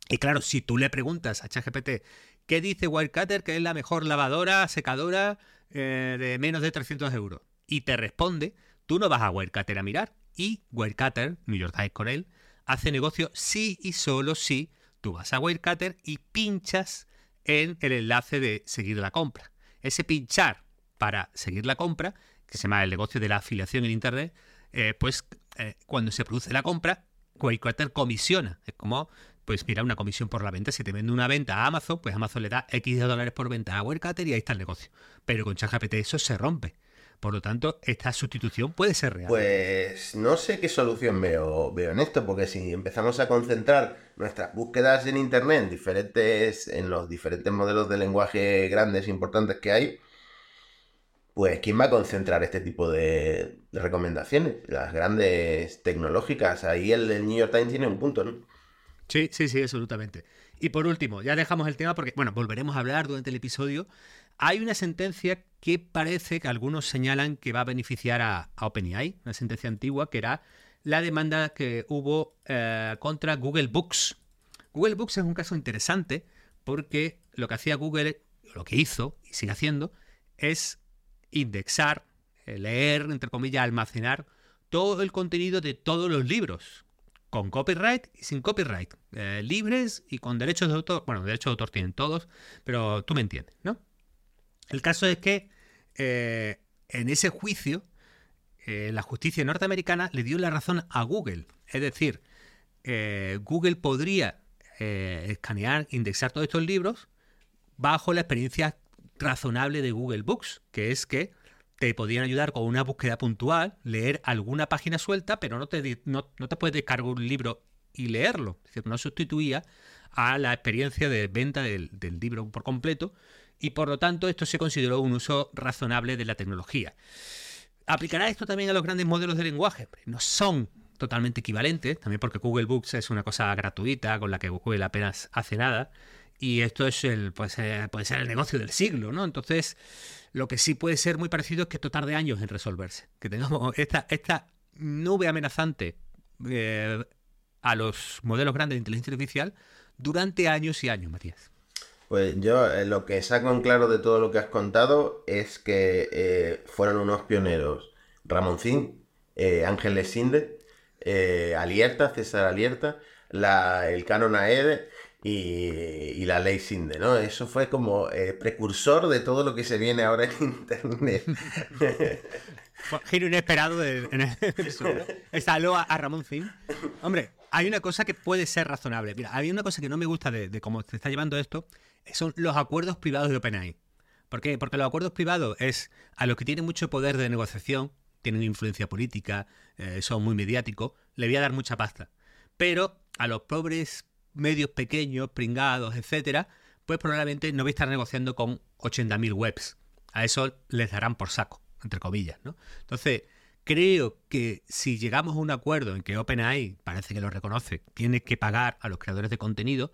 Y claro, si tú le preguntas a ChatGPT qué dice Wirecutter que es la mejor lavadora, secadora eh, de menos de 300 euros, y te responde, tú no vas a Wirecutter a mirar. Y Wirecutter, New York Times con hace negocio sí y solo si tú vas a Wirecutter y pinchas en el enlace de seguir la compra. Ese pinchar para seguir la compra, que se llama el negocio de la afiliación en Internet, eh, pues eh, cuando se produce la compra, Wirecutter comisiona. Es como, pues mira, una comisión por la venta. Si te vende una venta a Amazon, pues Amazon le da X dólares por venta a Wirecutter y ahí está el negocio. Pero con ChatGPT eso se rompe. Por lo tanto, esta sustitución puede ser real. Pues no sé qué solución veo, veo en esto, porque si empezamos a concentrar nuestras búsquedas en Internet en, diferentes, en los diferentes modelos de lenguaje grandes e importantes que hay, pues ¿quién va a concentrar este tipo de, de recomendaciones? Las grandes tecnológicas. Ahí el, el, New York Times tiene un punto, ¿no? Sí, sí, sí, absolutamente. Y por último, ya dejamos el tema porque, bueno, volveremos a hablar durante el episodio. Hay una sentencia que parece que algunos señalan que va a beneficiar a, a OpenAI, una sentencia antigua que era la demanda que hubo eh, contra Google Books. Google Books es un caso interesante porque lo que hacía Google, lo que hizo y sigue haciendo, es indexar, eh, leer, entre comillas, almacenar todo el contenido de todos los libros, con copyright y sin copyright, eh, libres y con derechos de autor. Bueno, derechos de autor tienen todos, pero tú me entiendes, ¿no? El caso es que eh, en ese juicio, eh, la justicia norteamericana le dio la razón a Google. Es decir, eh, Google podría eh, escanear, indexar todos estos libros bajo la experiencia razonable de Google Books, que es que te podían ayudar con una búsqueda puntual, leer alguna página suelta, pero no te, no, no te puedes descargar un libro y leerlo. Es decir, no sustituía a la experiencia de venta del, del libro por completo y por lo tanto esto se consideró un uso razonable de la tecnología. ¿Aplicará esto también a los grandes modelos de lenguaje? No son totalmente equivalentes, también porque Google Books es una cosa gratuita con la que Google apenas hace nada. Y esto es el, pues, eh, puede ser el negocio del siglo, ¿no? Entonces, lo que sí puede ser muy parecido es que esto tarde años en resolverse. Que tengamos esta, nube amenazante eh, a los modelos grandes de inteligencia artificial durante años y años, Matías. Pues yo eh, lo que saco en claro de todo lo que has contado es que eh, fueron unos pioneros Ramoncín, eh, Ángel Lesinde, eh, Alierta, César Alierta, el canon AED y, la ley Sinde, ¿no? Eso fue como precursor de todo lo que se viene ahora en Internet. Giro inesperado de, en el, a, a Ramón Fin. Hombre, hay una cosa que puede ser razonable. Mira, hay una cosa que no me gusta de, de cómo se está llevando esto, son los acuerdos privados de OpenAI. ¿Por qué? Porque los acuerdos privados es a los que tienen mucho poder de negociación, tienen influencia política, eh, son muy mediáticos, le voy a dar mucha pasta. Pero a los pobres medios pequeños, pringados, etcétera, pues probablemente no voy a estar negociando con 80.000 webs. A eso les darán por saco, entre comillas, ¿no? Entonces, creo que si llegamos a un acuerdo en que OpenAI, parece que lo reconoce, tiene que pagar a los creadores de contenido,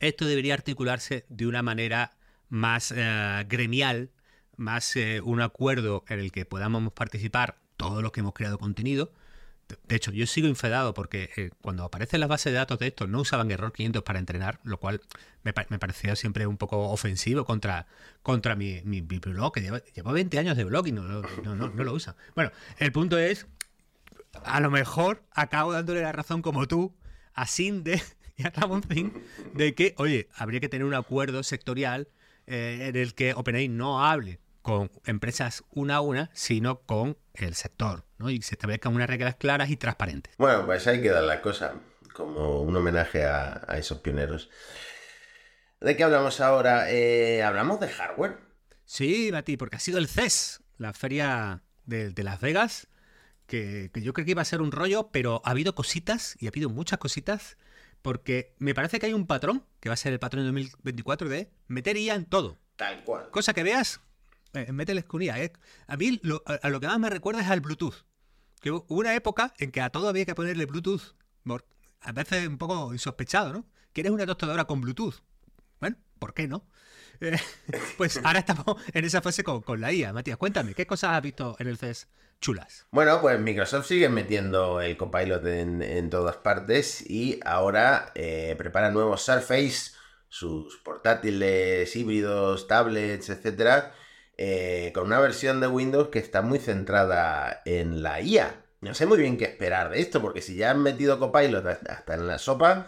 esto debería articularse de una manera más eh, gremial, más eh, un acuerdo en el que podamos participar todos los que hemos creado contenido, de hecho, yo sigo infedado porque eh, cuando aparecen las bases de datos de estos no usaban error 500 para entrenar, lo cual me, parecía siempre un poco ofensivo contra, contra mi, blog, que lleva, 20 años de blog y no, lo usa. Bueno, el punto es, a lo mejor acabo dándole la razón como tú a Sinde y a Ramoncín de que, oye, habría que tener un acuerdo sectorial eh, en el que OpenAI no hable con empresas una a una, sino con el sector, ¿no? Y se establezcan unas reglas claras y transparentes. Bueno, pues ahí queda la cosa, como un homenaje a, esos pioneros. ¿De qué hablamos ahora? Eh, ¿Hablamos de hardware? Sí, Mati, porque ha sido el CES, la feria de, Las Vegas, que, que, yo creo que iba a ser un rollo, pero ha habido cositas, y ha habido muchas cositas, porque me parece que hay un patrón, que va a ser el patrón de 2024, de meter IA en todo. Tal cual. Cosa que veas eh, mételes con IA. ¿eh? A mí lo, a, lo que más me recuerda es al Bluetooth. Que hubo una época en que a todo había que ponerle Bluetooth. A veces un poco insospechado, ¿no? ¿Quieres una tostadora con Bluetooth? Bueno, ¿por qué no? Eh, pues ahora estamos en esa fase con, la IA. Matías, cuéntame, ¿qué cosas has visto en el CES chulas? Bueno, pues Microsoft sigue metiendo el Copilot en, todas partes y ahora eh, prepara nuevos Surface, sus portátiles, híbridos, tablets, etcétera, eh, con una versión de Windows que está muy centrada en la IA. No sé muy bien qué esperar de esto, porque si ya han metido Copilot hasta en la sopa,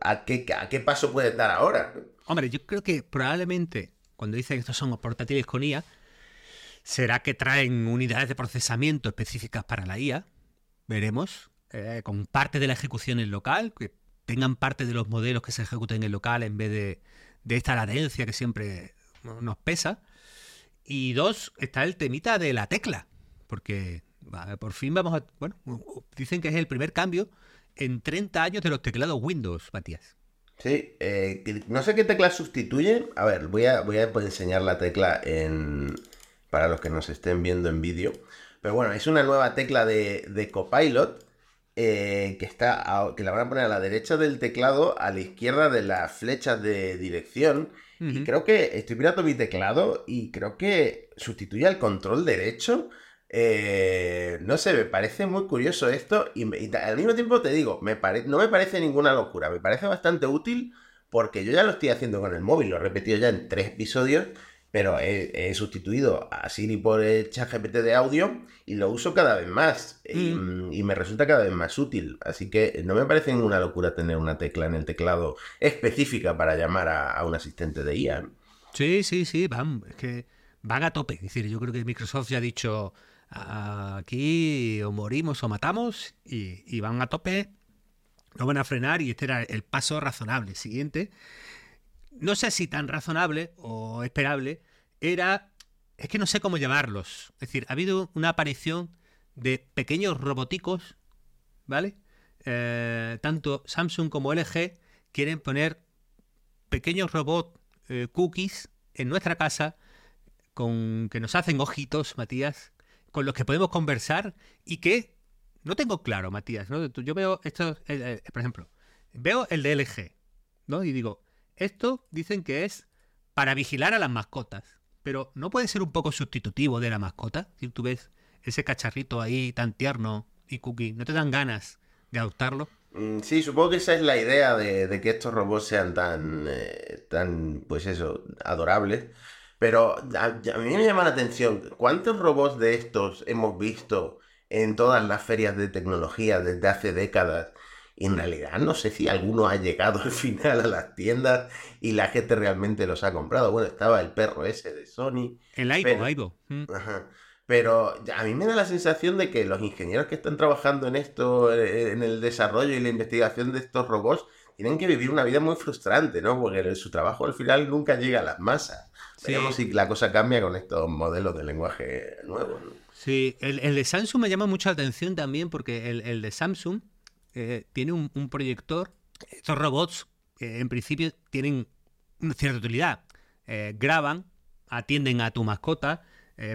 ¿a qué, a qué paso puede dar ahora? Hombre, yo creo que probablemente cuando dicen que estos son portátiles con IA, será que traen unidades de procesamiento específicas para la IA. Veremos. Eh, con parte de la ejecución en local, que tengan parte de los modelos que se ejecuten en local en vez de, de esta latencia que siempre nos pesa. Y dos, está el temita de la tecla, porque por fin vamos a... Bueno, dicen que es el primer cambio en 30 años de los teclados Windows, Matías. Sí, eh, no sé qué tecla sustituye. A ver, voy a, voy a enseñar la tecla en, para los que nos estén viendo en vídeo. Pero bueno, es una nueva tecla de, de Copilot eh, que, está que la van a poner a la derecha del teclado, a la izquierda de las flechas de dirección y creo que estoy mirando mi teclado y creo que sustituye al control derecho. Eh, no sé, me parece muy curioso esto y, al mismo tiempo te digo, me no me parece ninguna locura, me parece bastante útil porque yo ya lo estoy haciendo con el móvil, lo he repetido ya en tres episodios pero he, sustituido a Siri por el chat GPT de audio y lo uso cada vez más mm. y, me resulta cada vez más útil. Así que no me parece ninguna locura tener una tecla en el teclado específica para llamar a, un asistente de IA. Sí, sí, sí, van, es que van a tope. Es decir, yo creo que Microsoft ya ha dicho aquí o morimos o matamos y, y van a tope, no van a frenar y este era el paso razonable siguiente no sé si tan razonable o esperable, era, es que no sé cómo llamarlos. Es decir, ha habido una aparición de pequeños roboticos, ¿vale? Eh, tanto Samsung como LG quieren poner pequeños robots eh, cookies en nuestra casa con que nos hacen ojitos, Matías, con los que podemos conversar y que no tengo claro, Matías. ¿no? Yo veo esto, eh, por ejemplo, veo el de LG, ¿no? Y digo, esto dicen que es para vigilar a las mascotas, pero ¿no puede ser un poco sustitutivo de la mascota? Si tú ves ese cacharrito ahí tan tierno y cookie, ¿no te dan ganas de adoptarlo? Mm, sí, supongo que esa es la idea de, que estos robots sean tan, eh, tan, pues eso, adorables. Pero a, a, mí me llama la atención, ¿cuántos robots de estos hemos visto en todas las ferias de tecnología desde hace décadas? Y en realidad no sé si alguno ha llegado al final a las tiendas y la gente realmente los ha comprado. Bueno, estaba el perro ese de Sony. El Aibo, Aibo. Mm. Pero a mí me da la sensación de que los ingenieros que están trabajando en esto, en el desarrollo y la investigación de estos robots, tienen que vivir una vida muy frustrante, ¿no? Porque su trabajo al final nunca llega a las masas. Veremos si la cosa cambia con estos modelos de lenguaje nuevos. Sí, el, de Samsung me llama mucho la atención también porque el, el de Samsung eh, tiene un, proyector. Estos robots, eh, en principio, tienen una cierta utilidad. Eh, graban, atienden a tu mascota,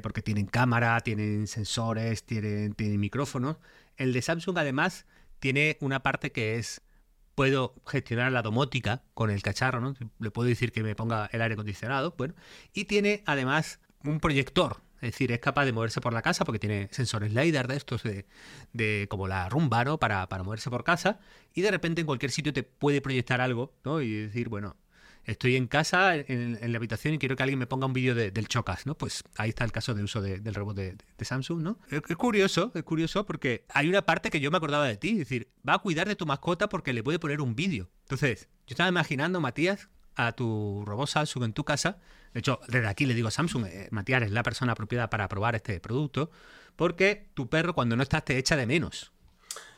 porque tienen cámara, tienen sensores, tienen, tienen micrófonos. El de Samsung, además, tiene una parte que es puedo gestionar la domótica con el cacharro, ¿no? Le puedo decir que me ponga el aire acondicionado, bueno, y tiene además un proyector Es decir, es capaz de moverse por la casa porque tiene sensores LiDAR de estos de, de como la rumba, ¿no? Para, para, moverse por casa. Y de repente en cualquier sitio te puede proyectar algo, ¿no? Y decir, bueno, estoy en casa, en, la habitación y quiero que alguien me ponga un vídeo del Chocas, ¿no? Pues ahí está el caso de uso del robot de, Samsung, ¿no? Es, curioso, es curioso porque hay una parte que yo me acordaba de ti, es decir, va a cuidar de tu mascota porque le puede poner un vídeo. Entonces, yo estaba imaginando, Matías, a tu robot Samsung en tu casa. De hecho, desde aquí le digo a Samsung, eh, es la persona apropiada para probar este producto, porque tu perro cuando no estás te echa de menos.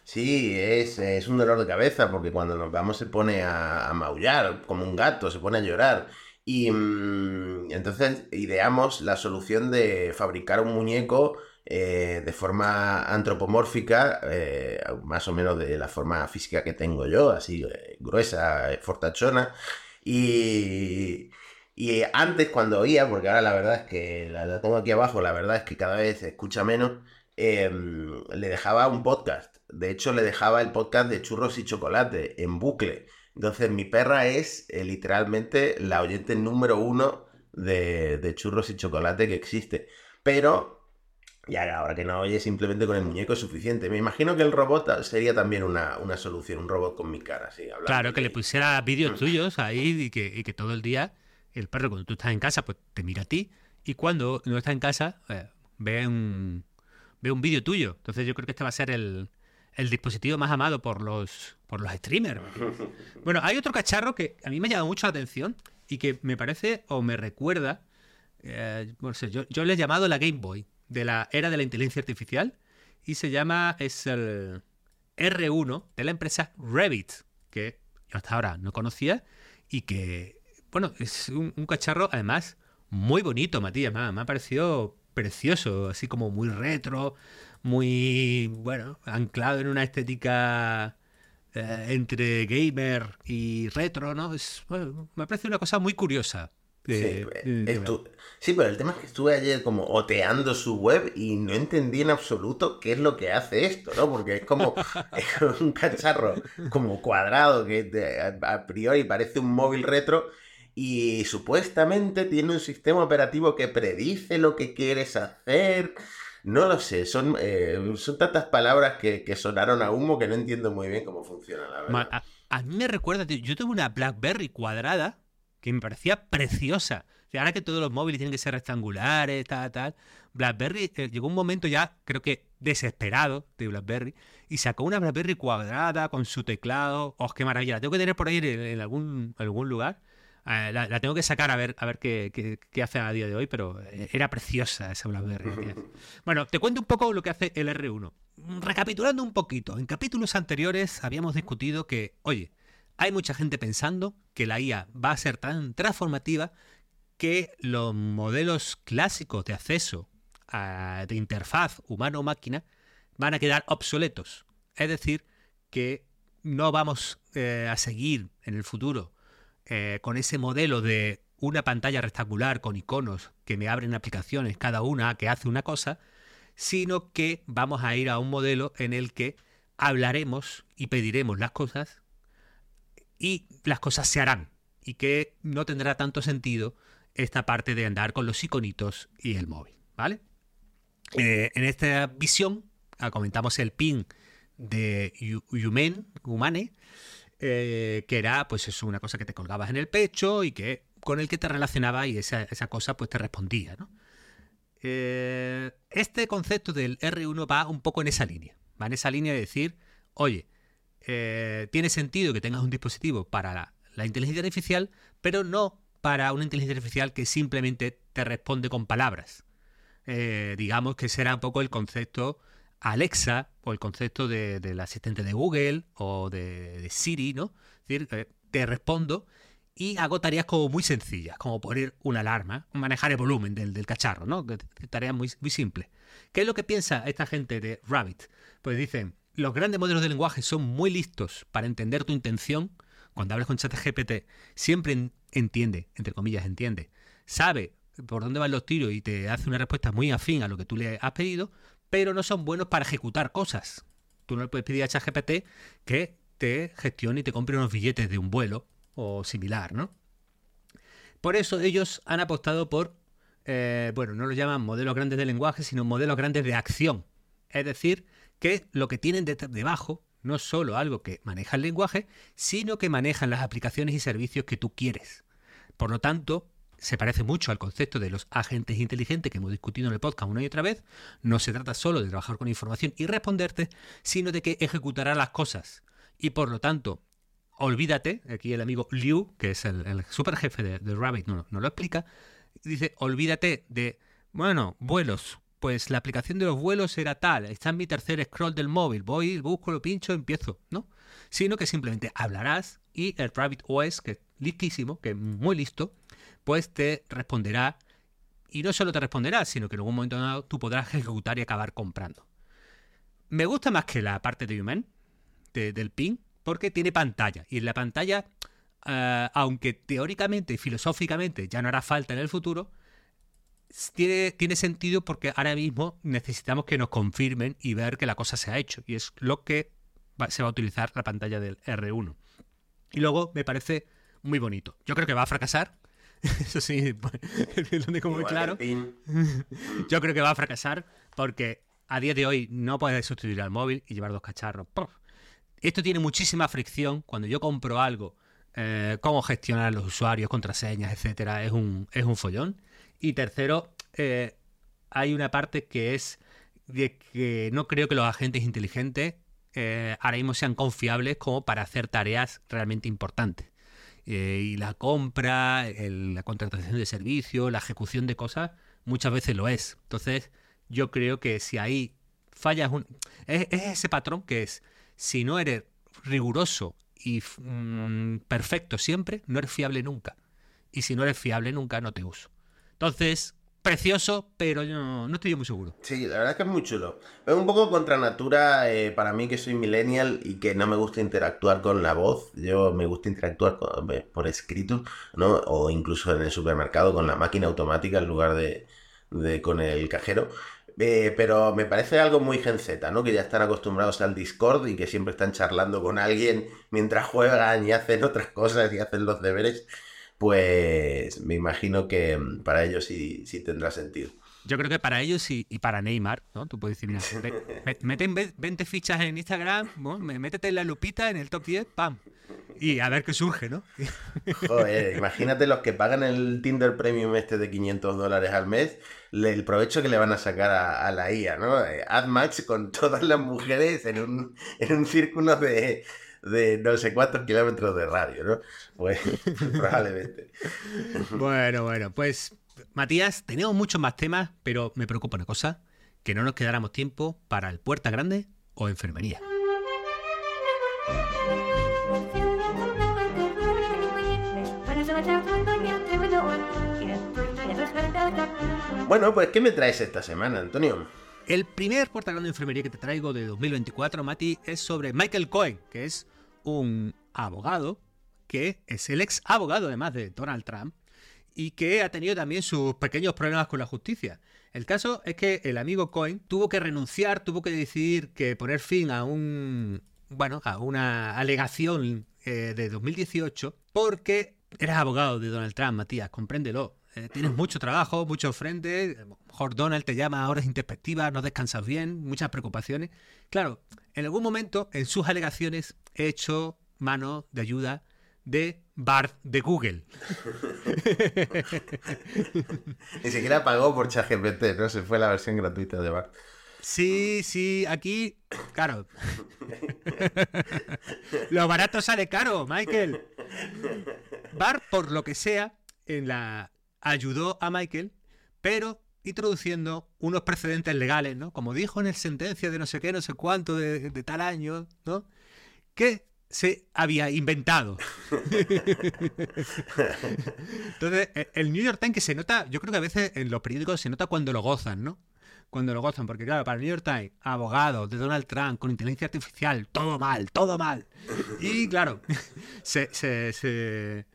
Sí, es, es un dolor de cabeza porque cuando nos vamos se pone a, maullar como un gato, se pone a llorar. Y mm, entonces ideamos la solución de fabricar un muñeco eh, de forma antropomórfica, eh, más o menos de la forma física que tengo yo, así gruesa, fortachona. Y, y antes cuando oía, porque ahora la verdad es que la, tengo aquí abajo, la verdad es que cada vez se escucha menos, em, le dejaba un podcast. De hecho, le dejaba el podcast de churros y chocolate en bucle. Entonces, mi perra es eh, literalmente la oyente número uno de, de churros y chocolate que existe. Pero y ahora que no oye, simplemente con el muñeco es suficiente. Me imagino que el robot sería también una, solución, un robot con mi cara, sí. Claro, que le pusiera vídeos tuyos ahí y que, que, todo el día el perro, cuando tú estás en casa, pues te mira a ti. Y cuando no está en casa, eh, ve un, ve un vídeo tuyo. Entonces yo creo que este va a ser el, dispositivo más amado por los, por los streamers. Bueno, hay otro cacharro que a mí me ha llamado mucho la atención y que me parece o me recuerda, eh, no sé, yo, yo le he llamado la Game Boy de la era de la inteligencia artificial y se llama, es el R1 de la empresa Revit, que yo hasta ahora no conocía y que, bueno, es un, cacharro además muy bonito, Matías, me, me ha parecido precioso, así como muy retro, muy, bueno, anclado en una estética eh, entre gamer y retro, ¿no? Es, me parece una cosa muy curiosa. Sí, sí, pero el tema es que estuve ayer como oteando su web y no entendí en absoluto qué es lo que hace esto, ¿no? Porque es como un cacharro como cuadrado que a priori parece un móvil retro y supuestamente tiene un sistema operativo que predice lo que quieres hacer. No lo sé, son, eh, son tantas palabras que, sonaron a humo que no entiendo muy bien cómo funciona, la verdad. A, a mí me recuerda, yo tuve una BlackBerry cuadrada que me parecía preciosa. ahora que todos los móviles tienen que ser rectangulares, tal, tal. BlackBerry eh, llegó un momento ya, creo que desesperado de BlackBerry, y sacó una BlackBerry cuadrada con su teclado. ¡Oh, qué maravilla! La tengo que tener por ahí en, algún, algún lugar. Eh, la, tengo que sacar a ver, a ver qué, qué, hace a día de hoy, pero eh, era preciosa esa BlackBerry. bueno, te cuento un poco lo que hace el R1. Recapitulando un poquito, en capítulos anteriores habíamos discutido que, oye, hay mucha gente pensando que la IA va a ser tan transformativa que los modelos clásicos de acceso de interfaz humano-máquina van a quedar obsoletos. Es decir, que no vamos eh, a seguir en el futuro eh, con ese modelo de una pantalla rectangular con iconos que me abren aplicaciones, cada una que hace una cosa, sino que vamos a ir a un modelo en el que hablaremos y pediremos las cosas y las cosas se harán y que no tendrá tanto sentido esta parte de andar con los iconitos y el móvil, ¿vale? Eh, en esta visión ah, comentamos el pin de Humane, eh, que era pues es una cosa que te colgabas en el pecho y que con el que te relacionaba y esa, cosa pues te respondía, ¿no? Eh, este concepto del R1 va un poco en esa línea, va en esa línea de decir, oye, eh, tiene sentido que tengas un dispositivo para la, inteligencia artificial, pero no para una inteligencia artificial que simplemente te responde con palabras. Digamos que será un poco el concepto Alexa o el concepto del asistente de Google o de, Siri, ¿no? Es decir, eh, te respondo y hago tareas como muy sencillas, como poner una alarma, manejar el volumen del, cacharro, ¿no? Tareas muy, muy simples. ¿Qué es lo que piensa esta gente de Rabbit? Pues dicen, los grandes modelos de lenguaje son muy listos para entender tu intención. Cuando hablas con ChatGPT, siempre entiende, entre comillas, entiende. Sabe por dónde van los tiros y te hace una respuesta muy afín a lo que tú le has pedido, pero no son buenos para ejecutar cosas. Tú no le puedes pedir a ChatGPT que te gestione y te compre unos billetes de un vuelo o similar, ¿no? Por eso ellos han apostado por eh, bueno, no lo llaman modelos grandes de lenguaje, sino modelos grandes de acción. Es decir, que lo que tienen debajo no es solo algo que maneja el lenguaje, sino que manejan las aplicaciones y servicios que tú quieres. Por lo tanto, se parece mucho al concepto de los agentes inteligentes que hemos discutido en el podcast una y otra vez. No se trata solo de trabajar con información y responderte, sino de que ejecutará las cosas. Y por lo tanto, olvídate, aquí el amigo Liu, que es el, super jefe de, Rabbit, no, no lo explica, dice, olvídate de, bueno, vuelos, pues la aplicación de los vuelos era tal, está en mi tercer scroll del móvil, voy, busco, lo pincho, empiezo, ¿no? Sino que simplemente hablarás y el Rabbit OS, que es listísimo, que es muy listo, pues te responderá. Y no solo te responderá, sino que en algún momento dado tú podrás ejecutar y acabar comprando. Me gusta más que la parte de Human, del ping, porque tiene pantalla. Y en la pantalla, eh, aunque teóricamente y filosóficamente ya no hará falta en el futuro, tiene, tiene sentido porque ahora mismo necesitamos que nos confirmen y ver que la cosa se ha hecho. Y es lo que se va a utilizar la pantalla del R1. Y luego me parece muy bonito. Yo creo que va a fracasar, Eso sí, lo tengo muy claro. Yo creo que va a fracasar porque a día de hoy no puedes sustituir al móvil y llevar dos cacharros. Esto tiene muchísima fricción. Cuando yo compro algo, eh, cómo gestionar los usuarios, contraseñas, etcétera, es un, es un follón. Y tercero, eh, hay una parte que es de que no creo que los agentes inteligentes eh, ahora mismo sean confiables como para hacer tareas realmente importantes. Eh, y la compra, la contratación de servicios, la ejecución de cosas, muchas veces lo es. Entonces, yo creo que si ahí fallas, un... es, ese patrón que es, si no eres riguroso y mm, perfecto siempre, no eres fiable nunca. Y si no eres fiable nunca, no te uso. Entonces, precioso, pero yo no, estoy muy seguro. Sí, la verdad es que es muy chulo. Es un poco contra natura eh, para mí que soy millennial y que no me gusta interactuar con la voz. Yo me gusta interactuar por escrito, ¿no? O incluso en el supermercado con la máquina automática en lugar de, con el cajero. Eh, pero me parece algo muy Gen Z, ¿no? Que ya están acostumbrados al Discord y que siempre están charlando con alguien mientras juegan y hacen otras cosas y hacen los deberes pues me imagino que mm, para ellos sí, sí tendrá sentido. Yo creo que para ellos y, y para Neymar, ¿no? Tú puedes decir, mira, meten 20 fichas en Instagram, métete en la lupita en el top 10, ¡pam! Y a ver qué surge, ¿no? Joder, imagínate los que pagan el Tinder Premium este de 500 dólares al mes, el provecho que le van a sacar a, la IA, ¿no? Eh, AdMax con todas las mujeres en un, en un círculo de, de no sé cuántos kilómetros de radio, ¿no? Pues probablemente. Bueno, bueno, pues Matías, tenemos muchos más temas, pero me preocupa una cosa, que no nos quedáramos tiempo para el puerta grande o enfermería. Bueno, pues ¿qué me traes esta semana, Antonio? El primer puerta grande de enfermería que te traigo de 2024, Mati, es sobre Michael Cohen, que es un abogado que es el ex abogado además de Donald Trump y que ha tenido también sus pequeños problemas con la justicia. El caso es que el amigo Cohen tuvo que renunciar, tuvo que decidir que poner fin a un bueno, a una alegación eh, de 2018 porque eres abogado de Donald Trump, Matías, compréndelo. Eh, tienes mucho trabajo, mucho frente, mejor Donald te llama a horas introspectivas, no descansas bien, muchas preocupaciones. Claro, en algún momento en sus alegaciones he hecho mano de ayuda de Bart de Google. Ni siquiera pagó por ChatGPT, ¿no? Se fue la versión gratuita de Bart. Sí, sí, aquí, claro. lo barato sale caro, Michael. Bart, por lo que sea, en la ayudó a Michael, pero introduciendo unos precedentes legales, ¿no? Como dijo en el sentencia de no sé qué, no sé cuánto, de, tal año, ¿no? Que se había inventado. Entonces, e, el New York Times que se nota, yo creo que a veces en los periódicos se nota cuando lo gozan, ¿no? Cuando lo gozan, porque claro, para el New York Times, abogados de Donald Trump con inteligencia artificial, todo mal, todo mal. Y claro, se, se, se,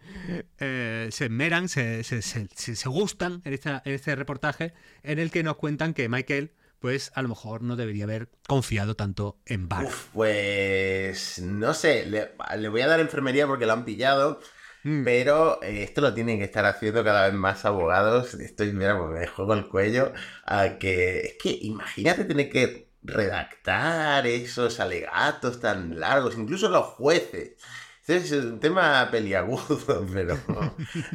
eh, se esmeran, se, se, gustan en, esta, en este reportaje en el que nos cuentan que Michael pues a lo mejor no debería haber confiado tanto en Bar. pues no sé, le, le, voy a dar enfermería porque lo han pillado. Pero eh, esto lo tienen que estar haciendo cada vez más abogados. Estoy, mira, pues me juego el cuello a que. Es que imagínate tener que redactar esos alegatos tan largos, incluso los jueces. Es un tema peliagudo, pero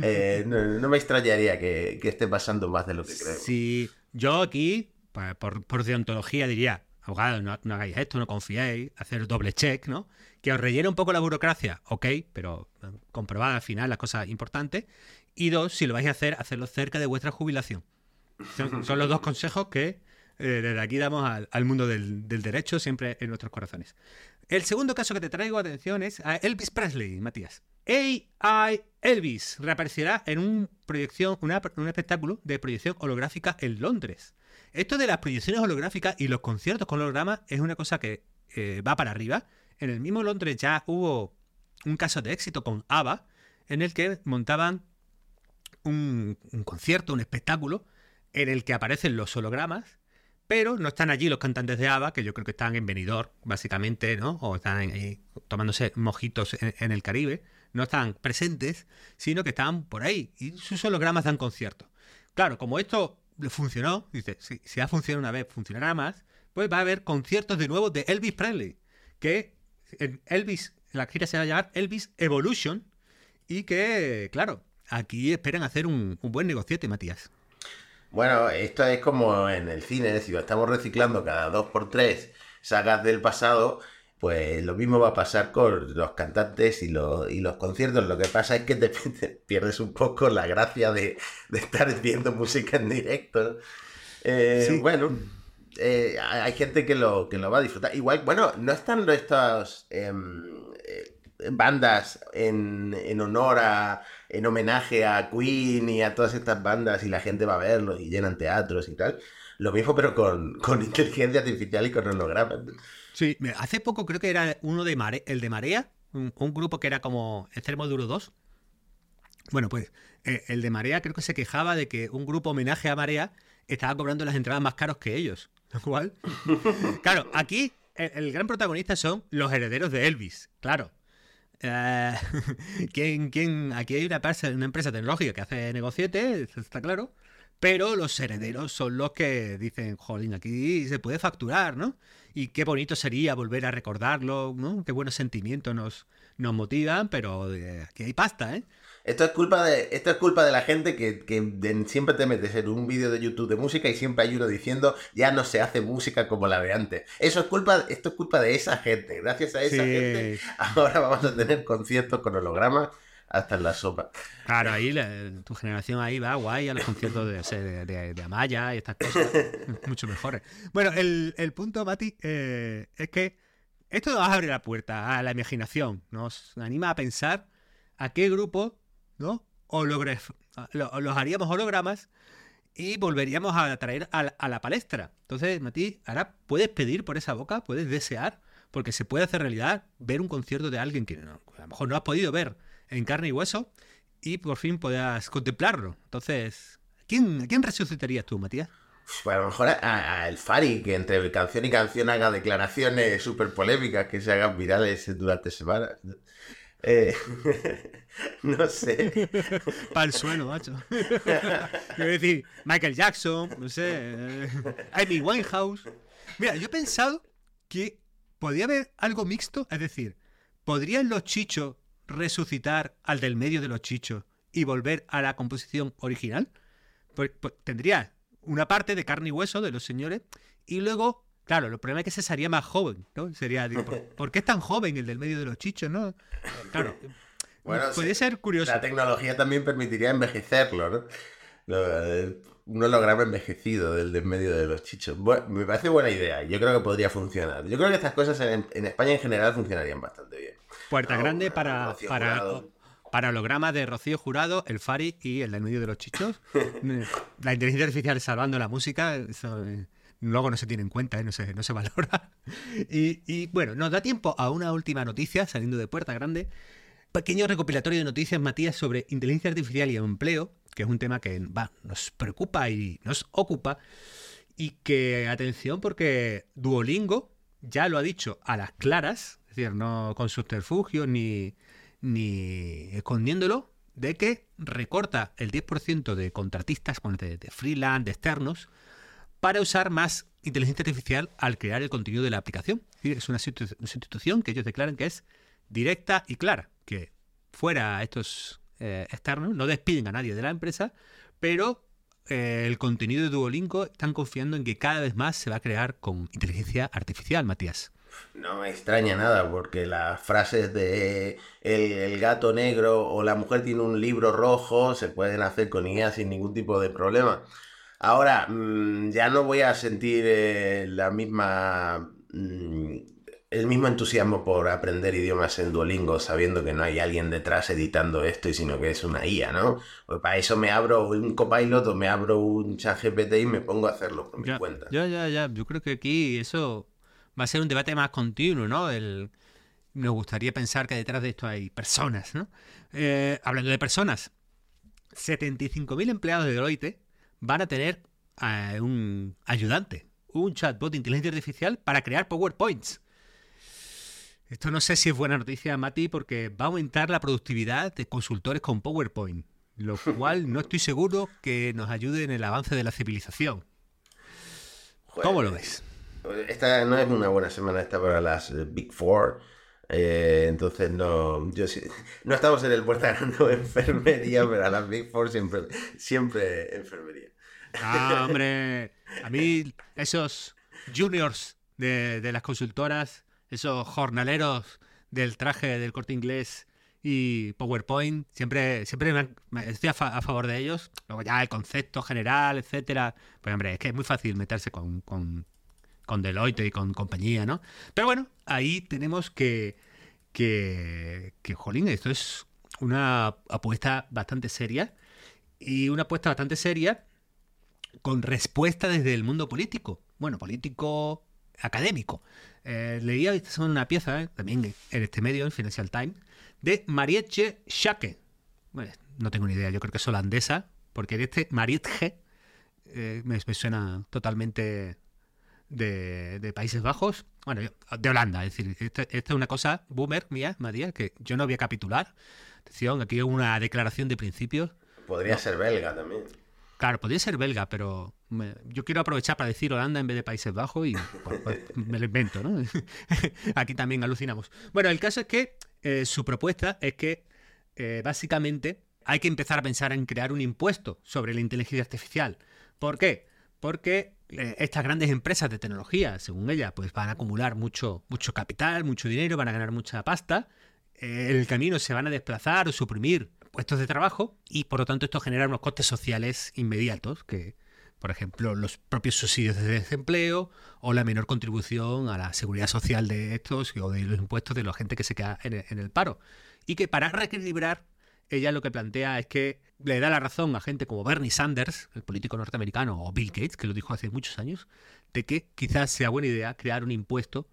eh, no, me extrañaría que, esté pasando más de lo que creo. Sí, yo aquí, por, por deontología, diría, abogado, no, no, hagáis esto, no confiéis, hacer doble check, ¿no? Que os rellene un poco la burocracia, ok, pero eh, comprobad al final las cosas importantes. Y dos, si lo vais a hacer, hacerlo cerca de vuestra jubilación. Son, los dos consejos que eh, desde aquí damos al, mundo del, derecho, siempre en nuestros corazones. El segundo caso que te traigo atención es a Elvis Presley, Matías. AI Elvis reaparecerá en un, proyección, un espectáculo de proyección holográfica en Londres. Esto de las proyecciones holográficas y los conciertos con hologramas es una cosa que eh, va para arriba. En el mismo Londres ya hubo un caso de éxito con ABBA, en el que montaban un, concierto, un espectáculo, en el que aparecen los hologramas, pero no están allí los cantantes de ABBA, que yo creo que están en Benidorm, básicamente, ¿no? O están ahí tomándose mojitos en, el Caribe. No están presentes, sino que están por ahí. Y sus hologramas dan conciertos. Claro, como esto funcionó, dice, si, ha funcionado una vez, funcionará más, pues va a haber conciertos de nuevo de Elvis Presley, que Elvis, la gira se va a llamar Elvis Evolution, y que, claro, aquí esperan hacer un, buen negociete, Matías. Bueno, esto es como en el cine, es decir, estamos reciclando cada dos por tres sagas del pasado pues lo mismo va a pasar con los cantantes y los, conciertos. Lo que pasa es que te, pierdes un poco la gracia de, estar viendo música en directo. Eh, bueno, eh, hay gente que lo, que lo va a disfrutar. Igual, bueno, no están estas em, eh, bandas en, honor a, en homenaje a Queen y a todas estas bandas y la gente va a verlo y llenan teatros y tal. Lo mismo, pero con, con inteligencia artificial y con hologramas. Sí, hace poco creo que era uno de el de Marea, un, grupo que era como Extremo Duro 2. Bueno, pues eh, el de Marea creo que se quejaba de que un grupo homenaje a Marea estaba cobrando las entradas más caros que ellos. Lo cual, claro, aquí el, gran protagonista son los herederos de Elvis, claro. Eh, ¿quién, quién? Aquí hay una, una empresa tecnológica que hace negocietes, está claro. Pero los herederos son los que dicen, jolín, aquí se puede facturar, ¿no? Y qué bonito sería volver a recordarlo, ¿no? Qué buenos sentimientos nos, nos motivan, pero eh, aquí hay pasta, ¿eh? Esto es culpa de, esto es culpa de la gente que, siempre te metes en un vídeo de YouTube de música y siempre hay uno diciendo ya no se hace música como la de antes. Eso es culpa, esto es culpa de esa gente. Gracias a esa gente ahora vamos a tener conciertos con hologramas hasta en la sopa. Claro, ahí tu generación ahí va guay a los conciertos de, de, Amaya y estas cosas mucho mejores. Bueno, el, punto, Mati, eh, es que esto nos abre la puerta a la imaginación, nos anima a pensar a qué grupo, ¿no? O los haríamos hologramas y volveríamos a traer a la, palestra. Entonces, Mati, ahora puedes pedir por esa boca, puedes desear, porque se puede hacer realidad ver un concierto de alguien que a lo mejor no has podido ver en carne y hueso y por fin puedas contemplarlo. Entonces, ¿quién, quién resucitarías tú, Matías? Pues a lo mejor a, el Fari, que entre canción y canción haga declaraciones súper polémicas que se hagan virales durante semanas. Eh, no sé. Para el suelo, macho. Quiero decir, Michael Jackson, no sé, eh, Amy Winehouse. Mira, yo he pensado que podría haber algo mixto, es decir, ¿podrían los chichos resucitar al del medio de los chichos y volver a la composición original, pues, pues, tendría una parte de carne y hueso de los señores y luego, claro, el problema es que se sería más joven, ¿no? Sería, ¿por, qué es tan joven el del medio de los chichos, no? Claro. Bueno, puede ser curioso. La tecnología también permitiría envejecerlo, ¿no? Un holograma envejecido del del medio de los chichos. me parece buena idea. Yo creo que podría funcionar. Yo creo que estas cosas en España en general funcionarían bastante bien. Puerta Grande para, para, para hologramas de Rocío Jurado, el Fari y el del medio de los chichos. la inteligencia artificial salvando la música, eso, eh, luego no se tiene en cuenta, eh, no, se, no se valora. Y, bueno, nos da tiempo a una última noticia saliendo de Puerta Grande. Pequeño recopilatorio de noticias, Matías, sobre inteligencia artificial y empleo, que es un tema que nos preocupa y nos ocupa. Y que, atención, porque Duolingo ya lo ha dicho a las claras, es decir, no con subterfugios ni, ni escondiéndolo de que recorta el 10% de contratistas, de, de freelance, de externos, para usar más inteligencia artificial al crear el contenido de la aplicación. Es una sustitución que ellos declaran que es directa y clara, que fuera estos eh, externos no despiden a nadie de la empresa, pero eh, el contenido de Duolingo están confiando en que cada vez más se va a crear con inteligencia artificial, Matías. No me extraña nada, porque las frases de el, gato negro o la mujer tiene un libro rojo se pueden hacer con IA sin ningún tipo de problema. Ahora, mm, ya no voy a sentir eh, la misma. Mm, el mismo entusiasmo por aprender idiomas en Duolingo sabiendo que no hay alguien detrás editando esto y sino que es una IA, ¿no? Pues para eso me abro un copilot o me abro un chat GPT y me pongo a hacerlo por mi cuenta. Ya, ya, ya. Yo creo que aquí eso va a ser un debate más continuo, ¿no? El, nos gustaría pensar que detrás de esto hay personas, ¿no? Eh, hablando de personas, 75.000 empleados de Deloitte van a tener eh, un ayudante, un chatbot de inteligencia artificial para crear PowerPoints. Esto no sé si es buena noticia, Mati, porque va a aumentar la productividad de consultores con PowerPoint, lo cual no estoy seguro que nos ayude en el avance de la civilización. ¿Cómo lo ves? Esta no es una buena semana esta para las eh, Big Four. Eh, entonces no, yo no estamos en el puerto ganando enfermería, pero a las Big Four siempre, siempre enfermería. Ah, hombre, a mí esos juniors de, las consultoras, esos jornaleros del traje del corte inglés y PowerPoint, siempre, siempre estoy a, favor de ellos. Luego ya el concepto general, etcétera. Pues hombre, es que es muy fácil meterse con, con Deloitte y con compañía, ¿no? Pero bueno, ahí tenemos que, que, que, jolín, esto es una apuesta bastante seria y una apuesta bastante seria con respuesta desde el mundo político. Bueno, político académico. Eh, leía esta una pieza, eh, también en este medio, en Financial Times, de Marietje Schaake. Bueno, no tengo ni idea, yo creo que es holandesa, porque de este Marietje eh, me, suena totalmente de, Países Bajos, bueno, de Holanda, es decir, esta, es una cosa boomer mía, María, que yo no voy a capitular. Atención, aquí hay una declaración de principios. Podría ser belga también. Claro, podría ser belga, pero yo quiero aprovechar para decir Holanda en vez de Países Bajos y pues, pues, me lo invento, ¿no? Aquí también alucinamos. Bueno, el caso es que eh, su propuesta es que eh, básicamente hay que empezar a pensar en crear un impuesto sobre la inteligencia artificial. ¿Por qué? Porque eh, estas grandes empresas de tecnología, según ella, pues van a acumular mucho, mucho capital, mucho dinero, van a ganar mucha pasta. en el camino se van a desplazar o suprimir puestos de trabajo y por lo tanto esto genera unos costes sociales inmediatos que, por ejemplo, los propios subsidios de desempleo o la menor contribución a la seguridad social de estos o de los impuestos de la gente que se queda en el paro. Y que para reequilibrar ella lo que plantea es que le da la razón a gente como Bernie Sanders, el político norteamericano, o Bill Gates, que lo dijo hace muchos años, de que quizás sea buena idea crear un impuesto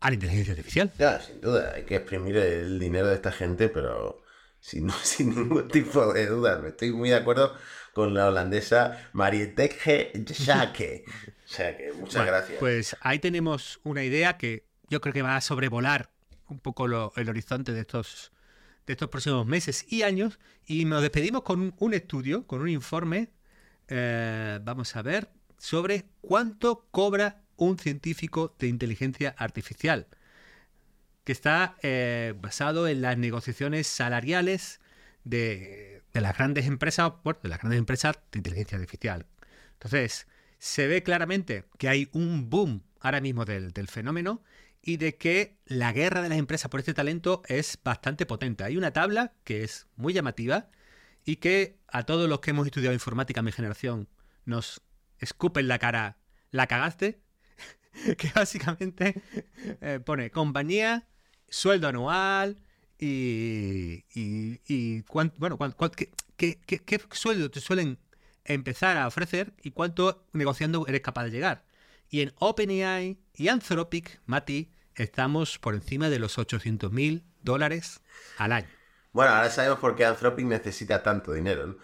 a la inteligencia artificial. Ya, sin duda, hay que exprimir el dinero de esta gente, pero sin, sin ningún tipo de duda. Estoy muy de acuerdo con la holandesa Marietje Schaake. O sea que muchas gracias. Pues ahí tenemos una idea que yo creo que va a sobrevolar un poco el horizonte de estos de estos próximos meses y años y nos despedimos con un estudio, con un informe, eh, vamos a ver, sobre cuánto cobra un científico de inteligencia artificial, que está eh, basado en las negociaciones salariales de, las grandes empresas, de las grandes empresas de inteligencia artificial. Entonces, se ve claramente que hay un boom ahora mismo del, del fenómeno y de que la guerra de las empresas por este talento es bastante potente. Hay una tabla que es muy llamativa y que a todos los que hemos estudiado informática en mi generación nos escupen la cara, la cagaste, que básicamente eh, pone compañía, sueldo anual y, y, bueno, qué, qué sueldo te suelen empezar a ofrecer y cuánto negociando eres capaz de llegar. Y en OpenAI y Anthropic, Mati, estamos por encima de los 800 mil dólares al año. Bueno, ahora sabemos por qué Anthropic necesita tanto dinero.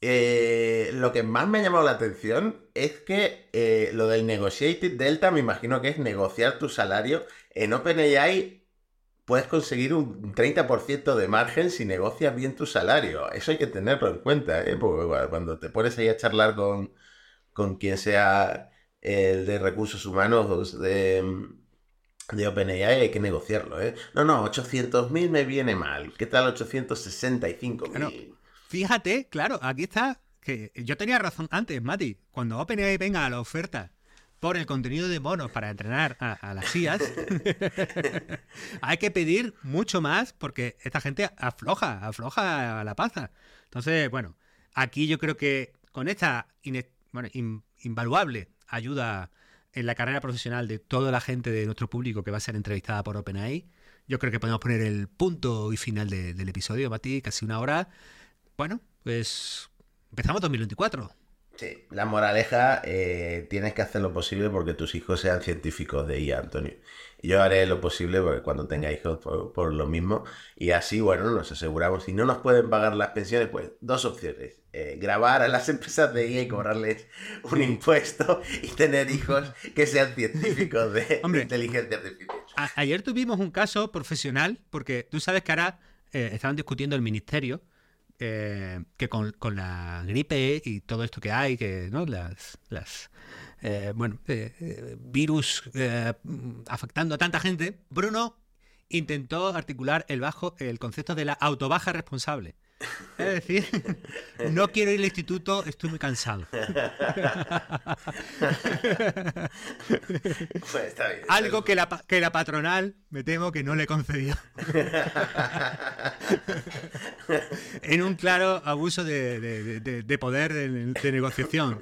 Eh, lo que más me ha llamado la atención es que eh, lo del Negotiated Delta, me imagino que es negociar tu salario. En OpenAI puedes conseguir un 30% de margen si negocias bien tu salario. Eso hay que tenerlo en cuenta, ¿eh? porque cuando te pones ahí a charlar con, con quien sea el de recursos humanos de, de OpenAI hay que negociarlo, ¿eh? No, no, 800.000 me viene mal. ¿Qué tal 865.000? fíjate, claro, aquí está, que yo tenía razón antes, Mati. Cuando OpenAI venga a la oferta por el contenido de monos para entrenar a, las IAS, hay que pedir mucho más porque esta gente afloja, afloja la paza. Entonces, bueno, aquí yo creo que con esta invaluable ayuda en la carrera profesional de toda la gente de nuestro público que va a ser entrevistada por OpenAI, yo creo que podemos poner el punto y final del episodio, Mati, casi una hora. Bueno, pues empezamos 2024. Sí, la moraleja, eh, tienes que hacer lo posible porque tus hijos sean científicos de IA, Antonio. yo haré lo posible porque cuando tenga hijos por, lo mismo. Y así, bueno, nos aseguramos. Si no nos pueden pagar las pensiones, pues dos opciones. Eh, grabar a las empresas de IA y cobrarles un impuesto y tener hijos que sean científicos de inteligencia artificial. ayer tuvimos un caso profesional porque tú sabes que ahora eh, estaban discutiendo el ministerio eh, que con, la gripe y todo esto que hay, que ¿no? las, las eh, bueno, eh, virus afectando a tanta gente, Bruno intentó articular el bajo el concepto de la autobaja responsable. Es decir, no quiero ir al instituto, estoy muy cansado. Pues Algo que la, que la patronal, me temo que no le concedió. en un claro abuso de, poder de, negociación.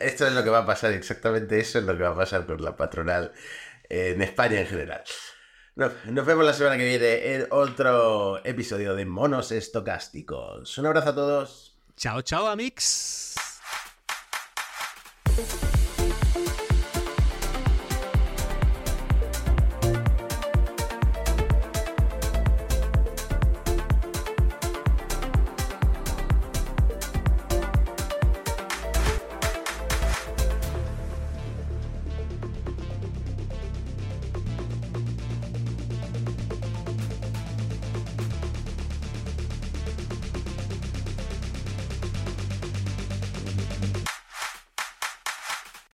Esto es lo que va a pasar, exactamente eso es lo que va a pasar con la patronal en España en general. Nos, vemos la semana que viene en otro episodio de Monos Estocásticos. Un abrazo a todos. Chao, chao, amix.